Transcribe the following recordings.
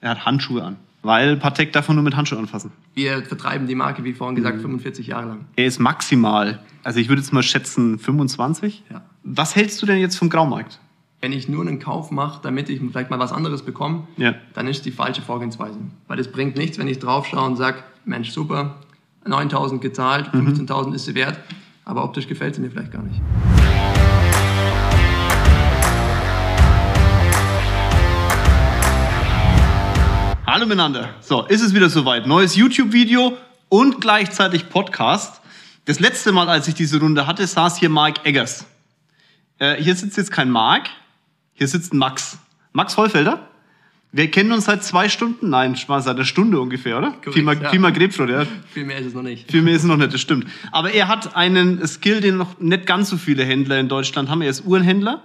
Er hat Handschuhe an. Weil Patek darf man nur mit Handschuhen anfassen. Wir vertreiben die Marke, wie vorhin gesagt, 45 Jahre lang. Er ist maximal, also ich würde jetzt mal schätzen, 25. Ja. Was hältst du denn jetzt vom Graumarkt? Wenn ich nur einen Kauf mache, damit ich vielleicht mal was anderes bekomme, Ja. dann ist die falsche Vorgehensweise. Weil es bringt nichts, wenn ich drauf schaue und sage, Mensch, super, 9000 gezahlt, 15.000 ist sie wert, aber optisch gefällt sie mir vielleicht gar nicht. Hallo miteinander. So, ist es wieder soweit. Neues YouTube-Video und gleichzeitig Podcast. Das letzte Mal, als ich diese Runde hatte, saß hier Mark Eggers. Äh, hier sitzt jetzt kein Mark, hier sitzt Max. Max Vollfelder. Wir kennen uns seit zwei Stunden, nein, seit einer Stunde ungefähr, oder? Korrekt, mal, ja. Grapefruit, ja. Viel mehr ist es noch nicht. Viel mehr ist es noch nicht, das stimmt. Aber er hat einen Skill, den noch nicht ganz so viele Händler in Deutschland haben. Er ist Uhrenhändler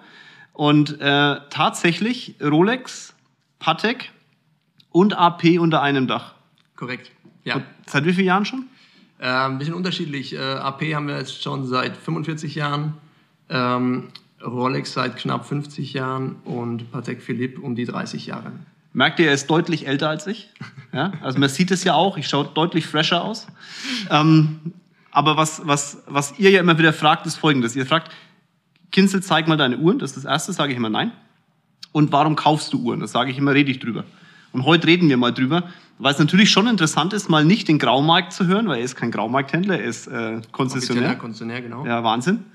und äh, tatsächlich Rolex, Patek und AP unter einem Dach. Korrekt. Ja. Seit wie vielen Jahren schon? Äh, ein bisschen unterschiedlich. Äh, AP haben wir jetzt schon seit 45 Jahren, ähm, Rolex seit knapp 50 Jahren und Patek Philippe um die 30 Jahre. Merkt ihr, er ist deutlich älter als ich. Ja? Also man sieht es ja auch, ich schaue deutlich fresher aus. Ähm, aber was, was, was ihr ja immer wieder fragt, ist folgendes. Ihr fragt, Kinzel, zeig mal deine Uhren. Das ist das Erste, sage ich immer nein. Und warum kaufst du Uhren? Das sage ich immer, rede ich drüber. Und heute reden wir mal drüber, weil es natürlich schon interessant ist, mal nicht den Graumarkt zu hören, weil er ist kein Graumarkthändler, er ist äh, Konzessionär. Konzessionär, genau. Ja, Wahnsinn.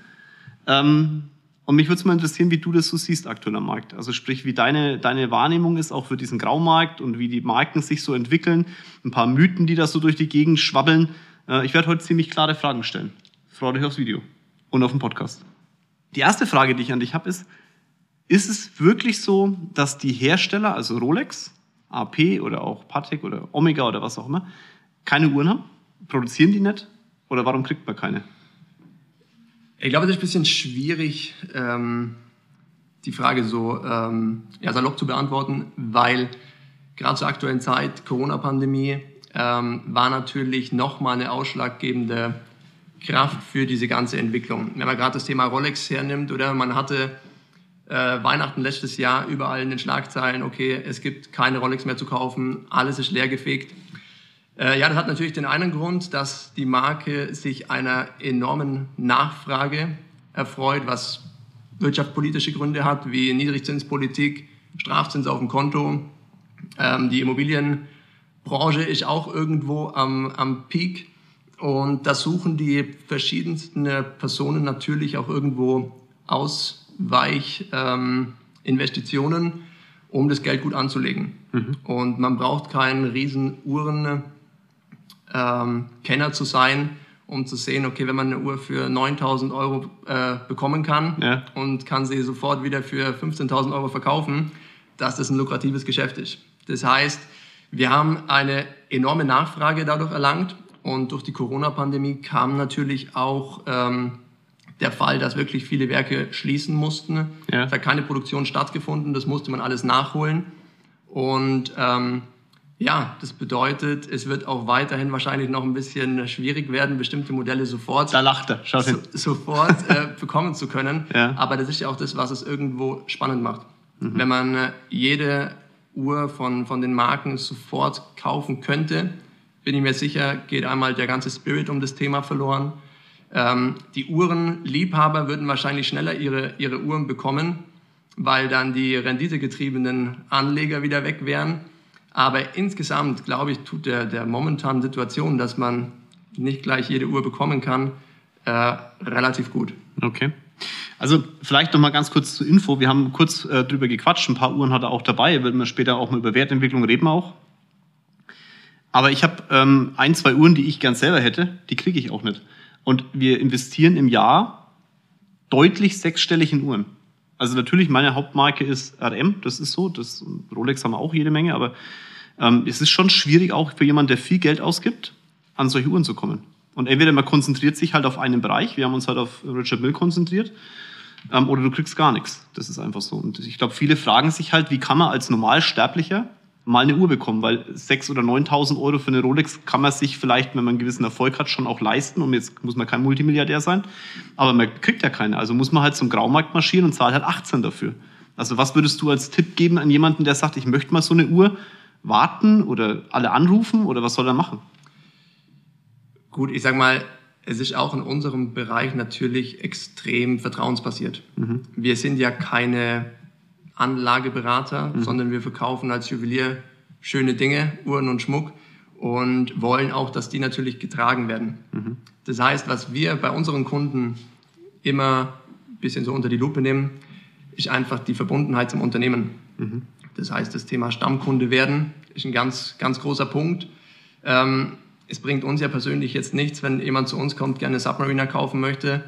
Ähm, und mich würde es mal interessieren, wie du das so siehst aktuell am Markt. Also sprich, wie deine, deine Wahrnehmung ist auch für diesen Graumarkt und wie die Marken sich so entwickeln. Ein paar Mythen, die da so durch die Gegend schwabbeln. Äh, ich werde heute ziemlich klare Fragen stellen. Freue dich aufs Video und auf den Podcast. Die erste Frage, die ich an dich habe, ist, ist es wirklich so, dass die Hersteller, also Rolex, AP oder auch Patek oder Omega oder was auch immer, keine Uhren haben? Produzieren die nicht? Oder warum kriegt man keine? Ich glaube, das ist ein bisschen schwierig, ähm, die Frage so ähm, ja, salopp zu beantworten, weil gerade zur aktuellen Zeit, Corona-Pandemie, ähm, war natürlich nochmal eine ausschlaggebende Kraft für diese ganze Entwicklung. Wenn man gerade das Thema Rolex hernimmt, oder man hatte äh, Weihnachten letztes Jahr überall in den Schlagzeilen, okay, es gibt keine Rolex mehr zu kaufen, alles ist leergefegt. Äh, ja, das hat natürlich den einen Grund, dass die Marke sich einer enormen Nachfrage erfreut, was wirtschaftspolitische Gründe hat, wie Niedrigzinspolitik, Strafzins auf dem Konto. Ähm, die Immobilienbranche ist auch irgendwo am, am Peak. Und da suchen die verschiedensten Personen natürlich auch irgendwo Ausweichinvestitionen, ähm, Investitionen, um das Geld gut anzulegen. Und man braucht keinen riesen Uhren ähm, Kenner zu sein, um zu sehen, okay, wenn man eine Uhr für 9000 Euro äh, bekommen kann Ja. und kann sie sofort wieder für 15.000 Euro verkaufen, dass das ein lukratives Geschäft ist. Das heißt, wir haben eine enorme Nachfrage dadurch erlangt und durch die Corona-Pandemie kam natürlich auch ähm, der Fall, dass wirklich viele Werke schließen mussten. Ja. Es hat keine Produktion stattgefunden, das musste man alles nachholen. Und ähm, ja, das bedeutet, es wird auch weiterhin wahrscheinlich noch ein bisschen schwierig werden, bestimmte Modelle sofort, Da lacht er. Schaut hin. so, sofort äh, bekommen zu können. Ja. Aber das ist ja auch das, was es irgendwo spannend macht. Mhm. Wenn man äh, jede Uhr von, von den Marken sofort kaufen könnte, bin ich mir sicher, geht einmal der ganze Spirit um das Thema verloren. Ähm, die Uhrenliebhaber würden wahrscheinlich schneller ihre, ihre Uhren bekommen, weil dann die renditegetriebenen Anleger wieder weg wären. Aber insgesamt, glaube ich, tut der, der momentanen Situation, dass man nicht gleich jede Uhr bekommen kann, äh, relativ gut. Okay. Also vielleicht noch mal ganz kurz zur Info. Wir haben kurz äh, drüber gequatscht. Ein paar Uhren hat er auch dabei. Werden wir später auch mal über Wertentwicklung reden auch. Aber ich habe ähm, ein, zwei Uhren, die ich gern selber hätte. Die kriege ich auch nicht. Und wir investieren im Jahr deutlich sechsstellig in Uhren. Also natürlich, meine Hauptmarke ist RM. Das ist so. Das Rolex haben wir auch jede Menge. Aber ähm, es ist schon schwierig auch für jemanden, der viel Geld ausgibt, an solche Uhren zu kommen. Und entweder man konzentriert sich halt auf einen Bereich, wir haben uns halt auf Richard Mill konzentriert, ähm, oder du kriegst gar nichts. Das ist einfach so. Und ich glaube, viele fragen sich halt, wie kann man als Normalsterblicher mal eine Uhr bekommen, weil 6.000 oder 9.000 Euro für eine Rolex kann man sich vielleicht, wenn man einen gewissen Erfolg hat, schon auch leisten. Und jetzt muss man kein Multimilliardär sein, aber man kriegt ja keine. Also muss man halt zum Graumarkt marschieren und zahlt halt 18 dafür. Also was würdest du als Tipp geben an jemanden, der sagt, ich möchte mal so eine Uhr, warten oder alle anrufen oder was soll er machen? Gut, ich sag mal, es ist auch in unserem Bereich natürlich extrem vertrauensbasiert. Mhm. Wir sind ja keine Anlageberater, mhm. sondern wir verkaufen als Juwelier schöne Dinge, Uhren und Schmuck und wollen auch, dass die natürlich getragen werden. Mhm. Das heißt, was wir bei unseren Kunden immer ein bisschen so unter die Lupe nehmen, ist einfach die Verbundenheit zum Unternehmen. Mhm. Das heißt, das Thema Stammkunde werden ist ein ganz, ganz großer Punkt. Ähm, es bringt uns ja persönlich jetzt nichts, wenn jemand zu uns kommt, gerne Submariner kaufen möchte.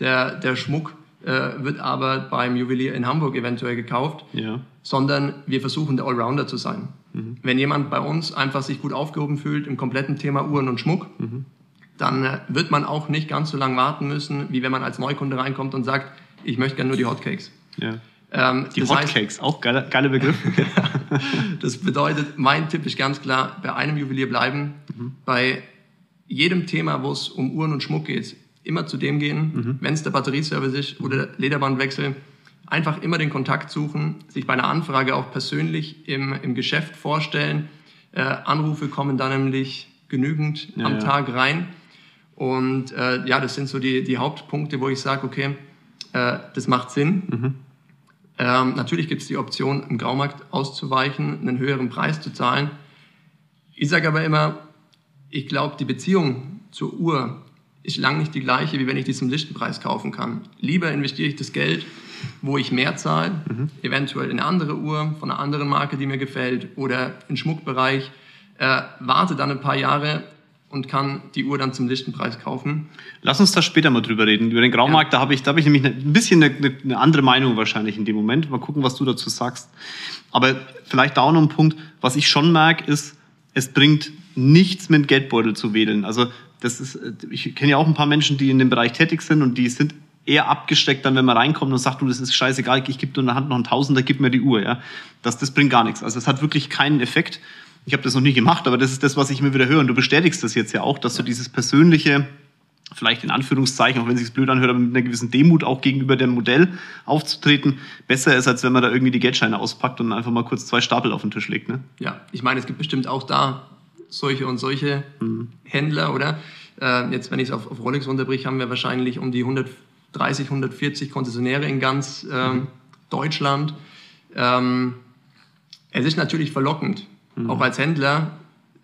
Der, der Schmuck äh, wird aber beim Juwelier in Hamburg eventuell gekauft, ja. sondern wir versuchen der Allrounder zu sein. Mhm. Wenn jemand bei uns einfach sich gut aufgehoben fühlt im kompletten Thema Uhren und Schmuck, mhm. dann äh, wird man auch nicht ganz so lange warten müssen, wie wenn man als Neukunde reinkommt und sagt, ich möchte gerne nur die Hotcakes. Ja. Ähm, die Hotcakes, auch geiler, geiler Begriff. das bedeutet, mein Tipp ist ganz klar, bei einem Juwelier bleiben, mhm. bei jedem Thema, wo es um Uhren und Schmuck geht, immer zu dem gehen, mhm. wenn es der Batterieservice ist oder Lederbandwechsel, einfach immer den Kontakt suchen, sich bei einer Anfrage auch persönlich im, im Geschäft vorstellen. Äh, Anrufe kommen dann nämlich genügend ja, am ja. Tag rein. Und äh, ja, das sind so die, die Hauptpunkte, wo ich sage, okay, äh, das macht Sinn. Mhm. Ähm, natürlich gibt es die Option, im Graumarkt auszuweichen, einen höheren Preis zu zahlen. Ich sage aber immer, ich glaube, die Beziehung zur Uhr ist lang nicht die gleiche, wie wenn ich die zum Listenpreis kaufen kann. Lieber investiere ich das Geld, wo ich mehr zahle, mhm. eventuell in eine andere Uhr von einer anderen Marke, die mir gefällt, oder in Schmuckbereich, äh, warte dann ein paar Jahre und kann die Uhr dann zum Listenpreis kaufen. Lass uns da später mal drüber reden. Über den Graumarkt, ja. da habe ich, da hab ich nämlich ein bisschen eine, eine, andere Meinung wahrscheinlich in dem Moment. Mal gucken, was du dazu sagst. Aber vielleicht da auch noch ein Punkt, was ich schon merke, ist, es bringt nichts mit Geldbeutel zu wedeln. Also das ist, ich kenne ja auch ein paar Menschen, die in dem Bereich tätig sind und die sind eher abgesteckt dann, wenn man reinkommt und sagt, du, das ist scheißegal, ich gebe dir in der Hand noch einen Tausender, gib mir die Uhr. Ja? Das, das bringt gar nichts. Also es hat wirklich keinen Effekt. Ich habe das noch nie gemacht, aber das ist das, was ich mir wieder höre. Und du bestätigst das jetzt ja auch, dass du dieses persönliche, vielleicht in Anführungszeichen, auch wenn es sich blöd anhört, aber mit einer gewissen Demut auch gegenüber dem Modell aufzutreten, besser ist, als wenn man da irgendwie die Geldscheine auspackt und einfach mal kurz zwei Stapel auf den Tisch legt. Ne? Ja, ich meine, es gibt bestimmt auch da solche und solche mhm. Händler, oder? Äh, jetzt, wenn ich es auf, auf Rolex runterbrich, haben wir wahrscheinlich um die 130, 140 Konzessionäre in ganz ähm, mhm. Deutschland. Ähm, es ist natürlich verlockend, Mhm. Auch als Händler,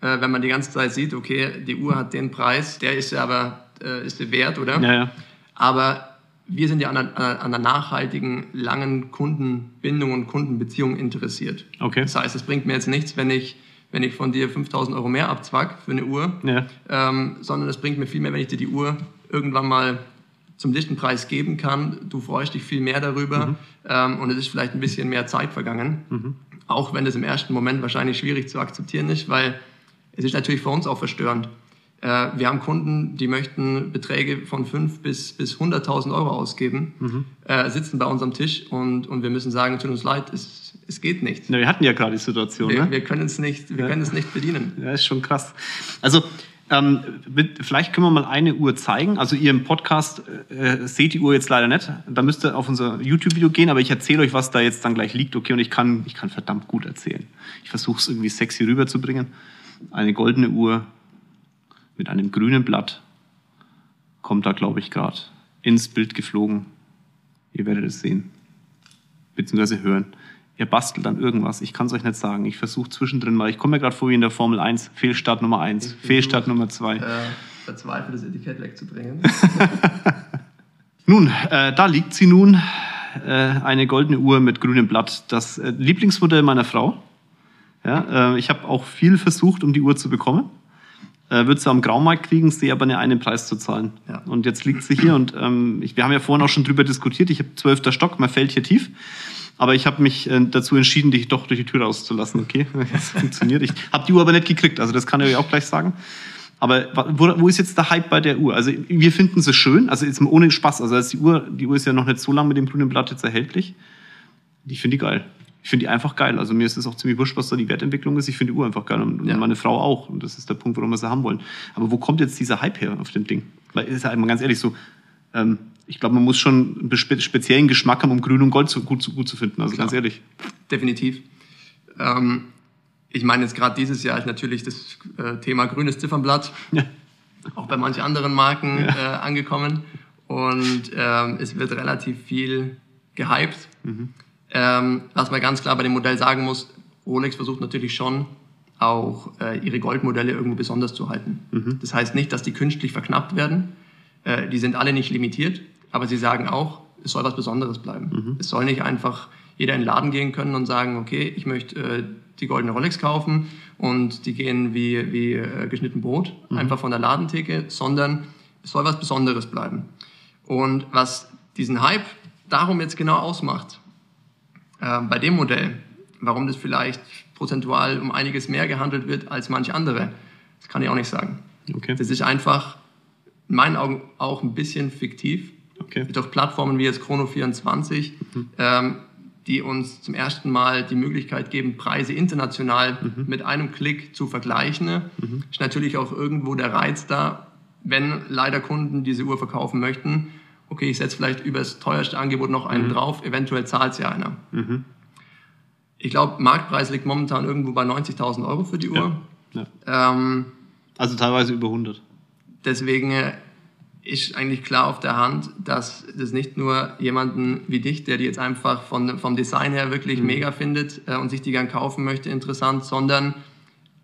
äh, wenn man die ganze Zeit sieht, okay, die Uhr hat den Preis, der ist ja aber äh, ist der wert, oder? Ja, ja. Aber wir sind ja an einer, an einer nachhaltigen, langen Kundenbindung und Kundenbeziehung interessiert. Okay. Das heißt, es bringt mir jetzt nichts, wenn ich wenn ich von dir 5000 Euro mehr abzwack für eine Uhr, ja. ähm, sondern es bringt mir viel mehr, wenn ich dir die Uhr irgendwann mal zum Lichtenpreis geben kann. Du freust dich viel mehr darüber mhm. ähm, und es ist vielleicht ein bisschen mehr Zeit vergangen. Mhm auch wenn es im ersten Moment wahrscheinlich schwierig zu akzeptieren ist, weil es ist natürlich für uns auch verstörend. Äh, wir haben Kunden, die möchten Beträge von 5 bis, bis 100.000 Euro ausgeben, mhm. äh, sitzen bei uns am Tisch und, und wir müssen sagen, tut uns leid, es, es geht nicht. Ja, wir hatten ja gerade die Situation. Wir, ne? wir können es nicht, wir ja. können es nicht bedienen. Ja, ist schon krass. Also ähm, vielleicht können wir mal eine Uhr zeigen. Also ihr im Podcast äh, seht die Uhr jetzt leider nicht. Da müsst ihr auf unser YouTube-Video gehen, aber ich erzähle euch, was da jetzt dann gleich liegt. Okay, und ich kann, ich kann verdammt gut erzählen. Ich versuche es irgendwie sexy rüberzubringen. Eine goldene Uhr mit einem grünen Blatt kommt da, glaube ich, gerade ins Bild geflogen. Ihr werdet es sehen, beziehungsweise hören ihr bastelt an irgendwas. Ich kann es euch nicht sagen. Ich versuche zwischendrin mal. Ich komme mir gerade vor wie in der Formel 1. Fehlstart Nummer 1, Fehlstart Nummer 2. Äh, verzweifelt das Etikett wegzubringen. nun, äh, da liegt sie nun. Äh, eine goldene Uhr mit grünem Blatt. Das äh, Lieblingsmodell meiner Frau. Ja, äh, ich habe auch viel versucht, um die Uhr zu bekommen. Äh, Würde sie am Graumarkt kriegen, sehe aber nicht einen Preis zu zahlen. Ja. Und jetzt liegt sie hier und ähm, ich, wir haben ja vorhin auch schon drüber diskutiert. Ich habe zwölfter Stock, man fällt hier tief. Aber ich habe mich äh, dazu entschieden, dich doch durch die Tür rauszulassen. Okay, das funktioniert. Ich habe die Uhr aber nicht gekriegt, also das kann ich euch auch gleich sagen. Aber wo, wo ist jetzt der Hype bei der Uhr? Also wir finden sie schön, also jetzt ohne Spaß. Also die Uhr, die Uhr ist ja noch nicht so lange mit dem grünen Blatt jetzt erhältlich. Ich finde die geil. Ich finde die einfach geil. Also mir ist es auch ziemlich wurscht, was da die Wertentwicklung ist. Ich finde die Uhr einfach geil und ja. meine Frau auch. Und das ist der Punkt, warum wir sie haben wollen. Aber wo kommt jetzt dieser Hype her auf dem Ding? Weil ist ja einmal ganz ehrlich so, ähm, ich glaube, man muss schon einen speziellen Geschmack haben, um Grün und Gold zu, gut, zu, gut zu finden. Also Klar. ganz ehrlich. Definitiv. Ähm, ich meine, jetzt gerade dieses Jahr ist natürlich das äh, Thema grünes Ziffernblatt ja. auch bei manchen anderen Marken ja. äh, angekommen. Und ähm, es wird relativ viel gehypt. Mhm. Ähm, was man ganz klar bei dem Modell sagen muss, Rolex versucht natürlich schon auch äh, ihre Goldmodelle irgendwo besonders zu halten. Mhm. Das heißt nicht, dass die künstlich verknappt werden. Äh, die sind alle nicht limitiert, aber sie sagen auch, es soll was Besonderes bleiben. Mhm. Es soll nicht einfach jeder in den Laden gehen können und sagen, okay, ich möchte äh, die goldene Rolex kaufen und die gehen wie, wie äh, geschnitten Brot, mhm. einfach von der Ladentheke, sondern es soll was Besonderes bleiben. Und was diesen Hype darum jetzt genau ausmacht, äh, bei dem Modell, warum das vielleicht prozentual um einiges mehr gehandelt wird als manch andere, das kann ich auch nicht sagen. Okay. Das ist einfach in meinen Augen auch ein bisschen fiktiv. Okay. Durch Plattformen wie jetzt Chrono24 mhm. ähm, die uns zum ersten Mal die Möglichkeit geben, Preise international mhm. mit einem Klick zu vergleichen. Mhm. Ist natürlich auch irgendwo der Reiz da, wenn leider Kunden diese Uhr verkaufen möchten. Okay, ich setze vielleicht über das teuerste Angebot noch einen mhm. drauf, eventuell zahlt ja einer. Mhm. Ich glaube, Marktpreis liegt momentan irgendwo bei 90.000 Euro für die Uhr. Ja. Ja. Ähm, also teilweise über 100. Deswegen äh, ist eigentlich klar auf der Hand, dass das nicht nur jemanden wie dich, der die jetzt einfach von, vom Design her wirklich mhm. mega findet äh, und sich die gern kaufen möchte, interessant, sondern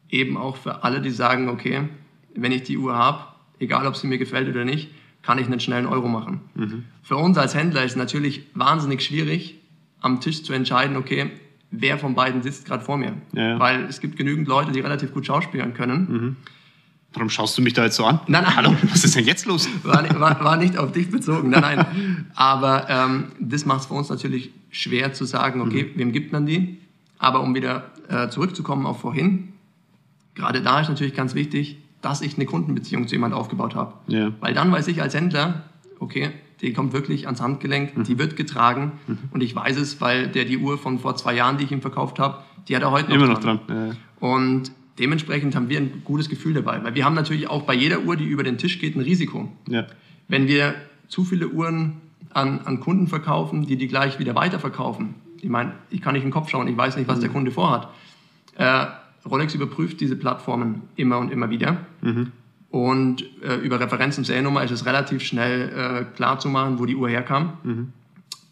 eben auch für alle, die sagen, okay, wenn ich die Uhr habe, egal ob sie mir gefällt oder nicht, kann ich einen schnellen Euro machen. Mhm. Für uns als Händler ist es natürlich wahnsinnig schwierig, am Tisch zu entscheiden, okay, wer von beiden sitzt gerade vor mir. Ja, ja. Weil es gibt genügend Leute, die relativ gut schauspielen können. Mhm Warum schaust du mich da jetzt so an? Nein, nein. Hallo, was ist denn jetzt los? War, war, war nicht auf dich bezogen, nein, nein. Aber ähm, das macht es für uns natürlich schwer zu sagen, okay, mhm. wem gibt man die? Aber um wieder äh, zurückzukommen auf vorhin, gerade da ist natürlich ganz wichtig, dass ich eine Kundenbeziehung zu jemand aufgebaut habe. Ja. Weil dann weiß ich als Händler, okay, die kommt wirklich ans Handgelenk, mhm. die wird getragen mhm. und ich weiß es, weil der die Uhr von vor zwei Jahren, die ich ihm verkauft habe, die hat er heute noch Immer noch dran. dran. Ja. Und dementsprechend haben wir ein gutes Gefühl dabei, weil wir haben natürlich auch bei jeder Uhr, die über den Tisch geht, ein Risiko. Ja. Wenn wir zu viele Uhren an, an Kunden verkaufen, die die gleich wieder weiterverkaufen, ich meine, ich kann nicht in den Kopf schauen, ich weiß nicht, was mhm. der Kunde vorhat. Äh, Rolex überprüft diese Plattformen immer und immer wieder. Mhm. Und äh, über Referenz und Seriennummer ist es relativ schnell äh, klar zu machen, wo die Uhr herkam. Mhm.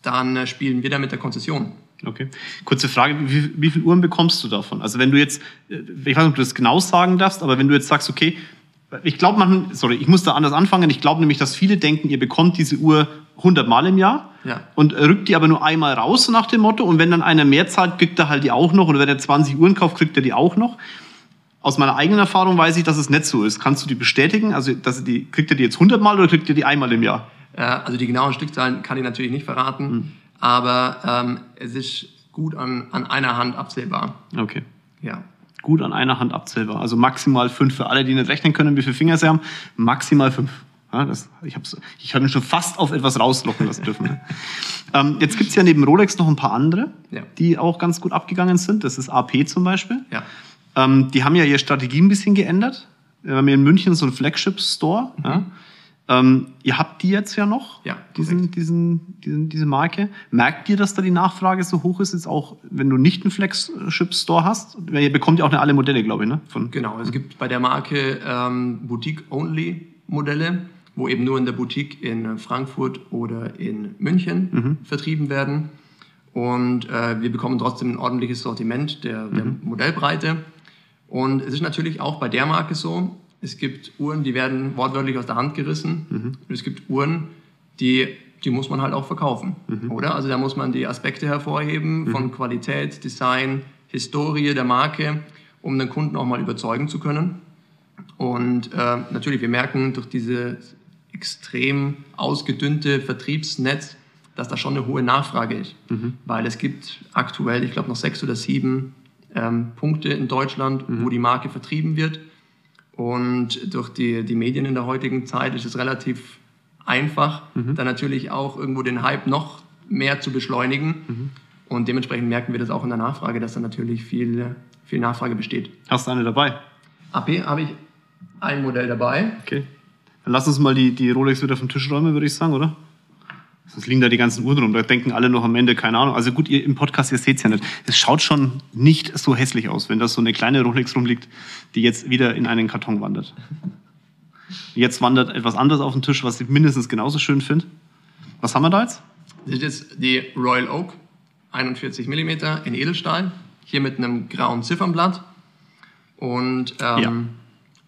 Dann äh, spielen wir da mit der Konzession. Okay. Kurze Frage, wie, wie viele Uhren bekommst du davon? Also wenn du jetzt, äh, ich weiß nicht, ob du das genau sagen darfst, aber wenn du jetzt sagst, okay, ich glaube, man, sorry, ich muss da anders anfangen. Ich glaube nämlich, dass viele denken, ihr bekommt diese Uhr 100 Mal im Jahr ja. und rückt die aber nur einmal raus nach dem Motto. Und wenn dann einer mehr zahlt, kriegt er halt die auch noch. Oder wenn er 20 Uhren kauft, kriegt er die auch noch. Aus meiner eigenen Erfahrung weiß ich, dass es nicht so ist. Kannst du die bestätigen? Also, dass die, kriegt er die jetzt 100 Mal oder kriegt er die einmal im Jahr? Also die genauen Stückzahlen kann ich natürlich nicht verraten. Hm aber ähm, es ist gut an, an einer Hand abzählbar. Okay. Ja. Gut an einer Hand abzählbar. Also maximal fünf für alle, die nicht rechnen können, wie viele Finger sie haben. Maximal fünf. Ja, das, ich habe ich hab schon fast auf etwas rauslocken lassen dürfen. ähm, jetzt gibt's ja neben Rolex noch ein paar andere, ja. die auch ganz gut abgegangen sind. Das ist AP zum Beispiel. Ja. Ähm, die haben ja ihre Strategie ein bisschen geändert. Wir haben hier in München so einen Flagship-Store. Mhm. Ähm, ihr habt die jetzt ja noch, ja, diesen, diesen, diesen, diese Marke. Merkt ihr, dass da die Nachfrage so hoch ist, jetzt auch wenn du nicht einen Flagship-Store hast? Ihr bekommt ja auch nicht alle Modelle, glaube ich, ne? Von genau, es gibt bei der Marke ähm, Boutique-Only-Modelle, wo eben nur in der Boutique in Frankfurt oder in München mhm. vertrieben werden. Und äh, wir bekommen trotzdem ein ordentliches Sortiment der, der mhm. Modellbreite. Und es ist natürlich auch bei der Marke so, es gibt Uhren, die werden wortwörtlich aus der Hand gerissen. Mhm. Und es gibt Uhren, die, die muss man halt auch verkaufen, mhm. oder? Also da muss man die Aspekte hervorheben mhm. von Qualität, Design, Historie der Marke, um den Kunden auch mal überzeugen zu können. Und äh, natürlich, wir merken durch dieses extrem ausgedünnte Vertriebsnetz, dass da schon eine hohe Nachfrage ist. Mhm. Weil es gibt aktuell, ich glaube, noch sechs oder sieben ähm, Punkte in Deutschland, mhm. wo die Marke vertrieben wird. Und durch die, die Medien in der heutigen Zeit ist es relativ einfach, mhm. dann natürlich auch irgendwo den Hype noch mehr zu beschleunigen. Mhm. Und dementsprechend merken wir das auch in der Nachfrage, dass da natürlich viel, viel Nachfrage besteht. Hast du eine dabei? AP habe ich ein Modell dabei. Okay. Dann lass uns mal die, die Rolex wieder vom Tisch räumen, würde ich sagen, oder? Sonst liegen da die ganzen Uhren rum. Da denken alle noch am Ende, keine Ahnung. Also gut, ihr im Podcast, ihr seht es ja nicht. Es schaut schon nicht so hässlich aus, wenn das so eine kleine Rolex rumliegt, die jetzt wieder in einen Karton wandert. Jetzt wandert etwas anderes auf den Tisch, was ich mindestens genauso schön finde. Was haben wir da jetzt? Das ist die Royal Oak, 41 mm in Edelstahl, hier mit einem grauen Ziffernblatt. Und ähm,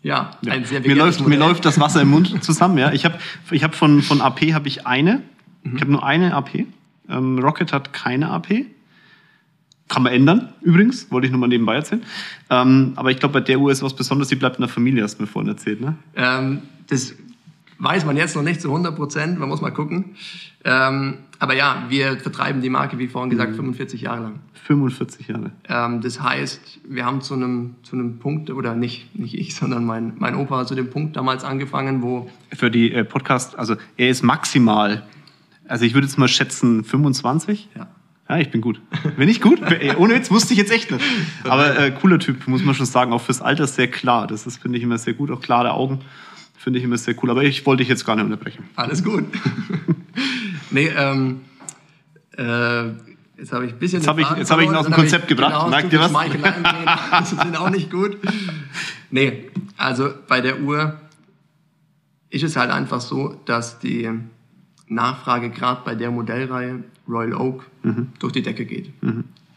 ja. Ja. ein sehr mir, läuft, mir läuft das Wasser im Mund zusammen. Ja. Ich habe ich hab von, von AP habe ich eine. Mhm. Ich habe nur eine AP. Ähm, Rocket hat keine AP. Kann man ändern, übrigens. Wollte ich nur mal nebenbei erzählen. Ähm, aber ich glaube, bei der Uhr ist was Besonderes. Die bleibt in der Familie, hast du mir vorhin erzählt. Ne? Ähm, das weiß man jetzt noch nicht zu 100 Prozent, man muss mal gucken. Ähm, aber ja, wir vertreiben die Marke, wie vorhin Mhm. gesagt, 45 Jahre lang. 45 Jahre. Ähm, das heißt, wir haben zu einem, zu einem Punkt, oder nicht, nicht ich, sondern mein, mein Opa hat zu dem Punkt damals angefangen, wo Für die äh, Podcast, also er ist maximal, also ich würde jetzt mal schätzen 25. ja, Ja, ich bin gut. Bin ich gut? Ohne Witz wusste ich jetzt echt nicht. Aber äh, cooler Typ, muss man schon sagen. Auch fürs Alter sehr klar. Das ist, finde ich, immer sehr gut. Auch klare Augen finde ich immer sehr cool. Aber ich wollte dich jetzt gar nicht unterbrechen. alles gut. nee, ähm, äh, jetzt habe ich ein bisschen. Jetzt den hab ich- jetzt hab ich dann hab Konzept ich- gebracht. Genau, Merkt ihr was? Das sind auch nicht gut. Nee, also bei der Uhr ist es halt einfach so, dass die Nachfrage gerade bei der Modellreihe Royal Oak Mhm. durch die Decke geht.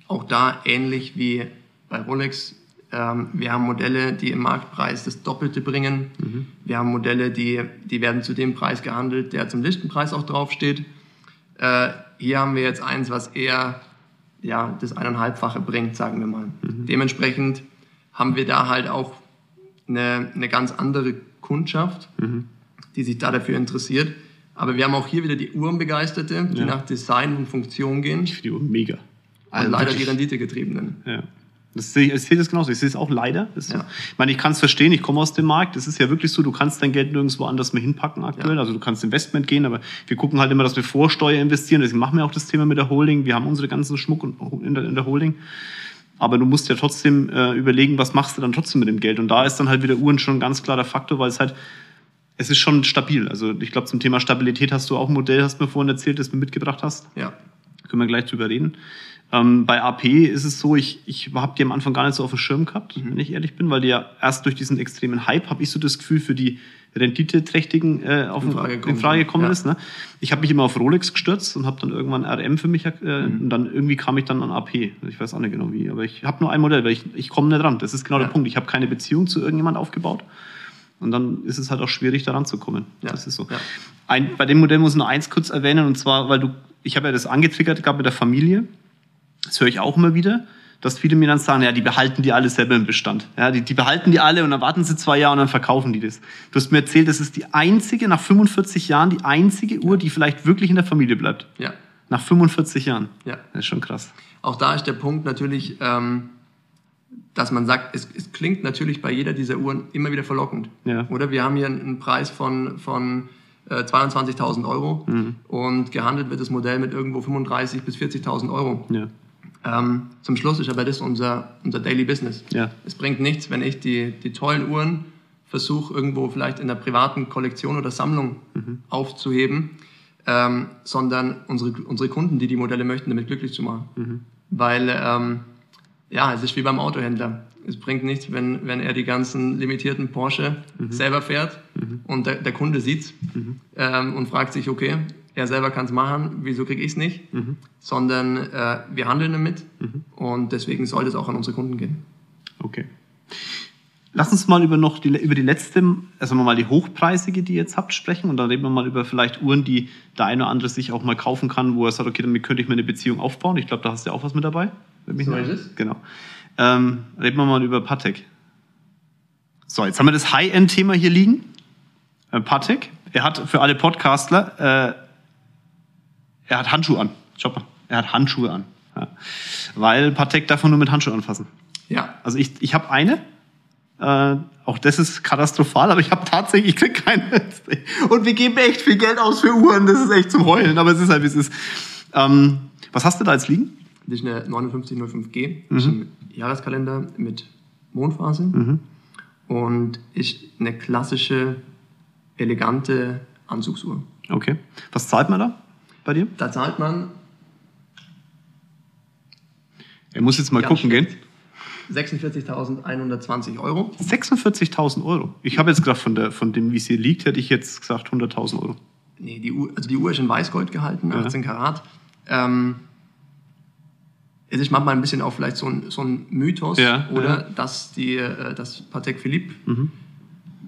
Auch da ähnlich wie bei Rolex. Ähm, wir haben Modelle, die im Marktpreis das Doppelte bringen. Mhm. Wir haben Modelle, die, die werden zu dem Preis gehandelt, der zum Listenpreis auch draufsteht. Äh, hier haben wir jetzt eins, was eher ja, das eineinhalbfache bringt, sagen wir mal. Dementsprechend haben wir da halt auch eine, eine ganz andere Kundschaft, die sich da dafür interessiert. Aber wir haben auch hier wieder die Uhrenbegeisterte, die Ja. nach Design und Funktion gehen Ich finde die Uhr mega. und leider die wirklich. Renditegetriebenen. Ja. Das sehe ich, ich sehe das genauso. Ich sehe es auch leider. Ist so. Ja. Ich meine, ich kann es verstehen, ich komme aus dem Markt. Das ist ja wirklich so, du kannst dein Geld nirgendwo anders mehr hinpacken aktuell. Ja. Also du kannst Investment gehen, aber wir gucken halt immer, dass wir Vorsteuer investieren. Deswegen machen wir auch das Thema mit der Holding. Wir haben unsere ganzen Schmuck in der, in der Holding. Aber du musst ja trotzdem äh, überlegen, was machst du dann trotzdem mit dem Geld. Und da ist dann halt wieder Uhren schon ein ganz klarer Faktor, weil es halt, es ist schon stabil. Also ich glaube, zum Thema Stabilität hast du auch ein Modell, hast du mir vorhin erzählt, das du mitgebracht hast. Ja, Können wir gleich drüber reden. Ähm, bei AP ist es so, ich, ich habe die am Anfang gar nicht so auf dem Schirm gehabt, Mhm. wenn ich ehrlich bin, weil die ja erst durch diesen extremen Hype, habe ich so das Gefühl, für die Renditeträchtigen äh, auf In Frage in Frage gekommen ja. ist. Ne? Ich habe mich immer auf Rolex gestürzt und habe dann irgendwann RM für mich, äh, Mhm. und dann irgendwie kam ich dann an AP. Ich weiß auch nicht genau wie, aber ich habe nur ein Modell, weil ich, ich komme nicht ran. Das ist genau Ja. der Punkt. Ich habe keine Beziehung zu irgendjemand aufgebaut. Und dann ist es halt auch schwierig, daran zu kommen. Ja. Das ist so. Ja. Ein, bei dem Modell muss ich nur eins kurz erwähnen, und zwar, weil du, ich habe ja das angetriggert gehabt mit der Familie. Das höre ich auch immer wieder, dass viele mir dann sagen, ja, die behalten die alle selber im Bestand. Ja, die, die behalten die alle und dann warten sie zwei Jahre und dann verkaufen die das. Du hast mir erzählt, das ist die einzige, nach 45 Jahren, die einzige Uhr, die vielleicht wirklich in der Familie bleibt. ja, Nach 45 Jahren. ja. Das ist schon krass. Auch da ist der Punkt natürlich, ähm, dass man sagt, es, es klingt natürlich bei jeder dieser Uhren immer wieder verlockend. Ja. Oder wir haben hier einen Preis von, von äh, 22.000 Euro Mhm. und gehandelt wird das Modell mit irgendwo 35.000 bis 40.000 Euro. Ja. Ähm, zum Schluss ist aber das unser, unser Daily Business. Ja. Es bringt nichts, wenn ich die, die tollen Uhren versuche, irgendwo vielleicht in der privaten Kollektion oder Sammlung aufzuheben, ähm, sondern unsere, unsere Kunden, die die Modelle möchten, damit glücklich zu machen. Weil, ähm, ja, es ist wie beim Autohändler. Es bringt nichts, wenn, wenn er die ganzen limitierten Porsche selber fährt und der, der Kunde sieht's ähm, und fragt sich, okay, er selber kann es machen, wieso kriege ich es nicht? Sondern äh, wir handeln damit und deswegen sollte es auch an unsere Kunden gehen. Okay. Lass uns mal über noch die, über die letzte, also mal die hochpreisige, die ihr jetzt habt, sprechen und dann reden wir mal über vielleicht Uhren, die der eine oder andere sich auch mal kaufen kann, wo er sagt, okay, damit könnte ich mir eine Beziehung aufbauen. Ich glaube, da hast du ja auch was mit dabei. Mich So ist es. Genau. Ähm, reden wir mal über Patek. So, jetzt haben wir das High-End-Thema hier liegen. Äh, Patek, er hat für alle Podcastler, äh, er hat Handschuhe an. Schau mal, er hat Handschuhe an. Ja. Weil Patek darf man nur mit Handschuhen anfassen. Ja, Also ich, ich habe eine. Äh, auch das ist katastrophal, aber ich habe tatsächlich, ich krieg keine. Und wir geben echt viel Geld aus für Uhren. Das ist echt zum Heulen, aber es ist halt, wie es ist. Ähm, was hast du da jetzt liegen? Das ist eine 5905G, das ist ein Jahreskalender mit Mondphase und ist eine klassische, elegante Anzugsuhr. Okay. Was zahlt man da? bei dir? Da zahlt man. Er muss jetzt mal gucken gehen. 46.120 Euro. 46.000 Euro. Ich habe jetzt gerade von, von dem, wie es hier liegt, hätte ich jetzt gesagt 100.000 Euro. Nee, die Uhr, also die Uhr ist in Weißgold gehalten, 18 ja. Karat. Ähm, es ist manchmal ein bisschen auch vielleicht so ein, so ein Mythos, ja, oder? Ja. Dass, die, äh, dass Patek Philippe mhm.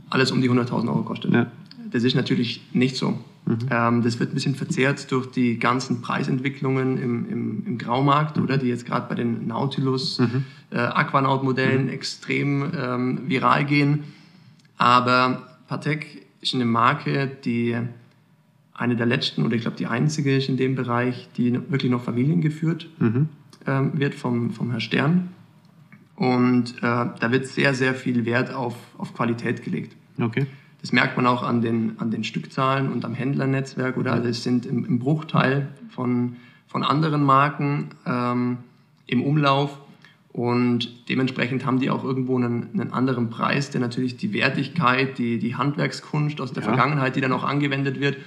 alles um die 100.000 Euro kostet. Ja. Das ist natürlich nicht so. Mhm. Ähm, das wird ein bisschen verzerrt durch die ganzen Preisentwicklungen im, im, im Graumarkt, mhm. oder? Die jetzt gerade bei den Nautilus, mhm. äh, Aquanaut-Modellen mhm. extrem ähm, viral gehen. Aber Patek ist eine Marke, die eine der letzten oder ich glaube die einzige ist in dem Bereich, die wirklich noch familiengeführt mhm. Wird vom, vom Herrn Stern. Und äh, da wird sehr, sehr viel Wert auf, auf Qualität gelegt. Okay. Das merkt man auch an den, an den Stückzahlen und am Händlernetzwerk. Oder? Also es sind im, im Bruchteil von, von anderen Marken ähm, im Umlauf. Und dementsprechend haben die auch irgendwo einen, einen, anderen Preis, der natürlich die Wertigkeit, die, die Handwerkskunst aus der ja. Vergangenheit, die dann auch angewendet wird,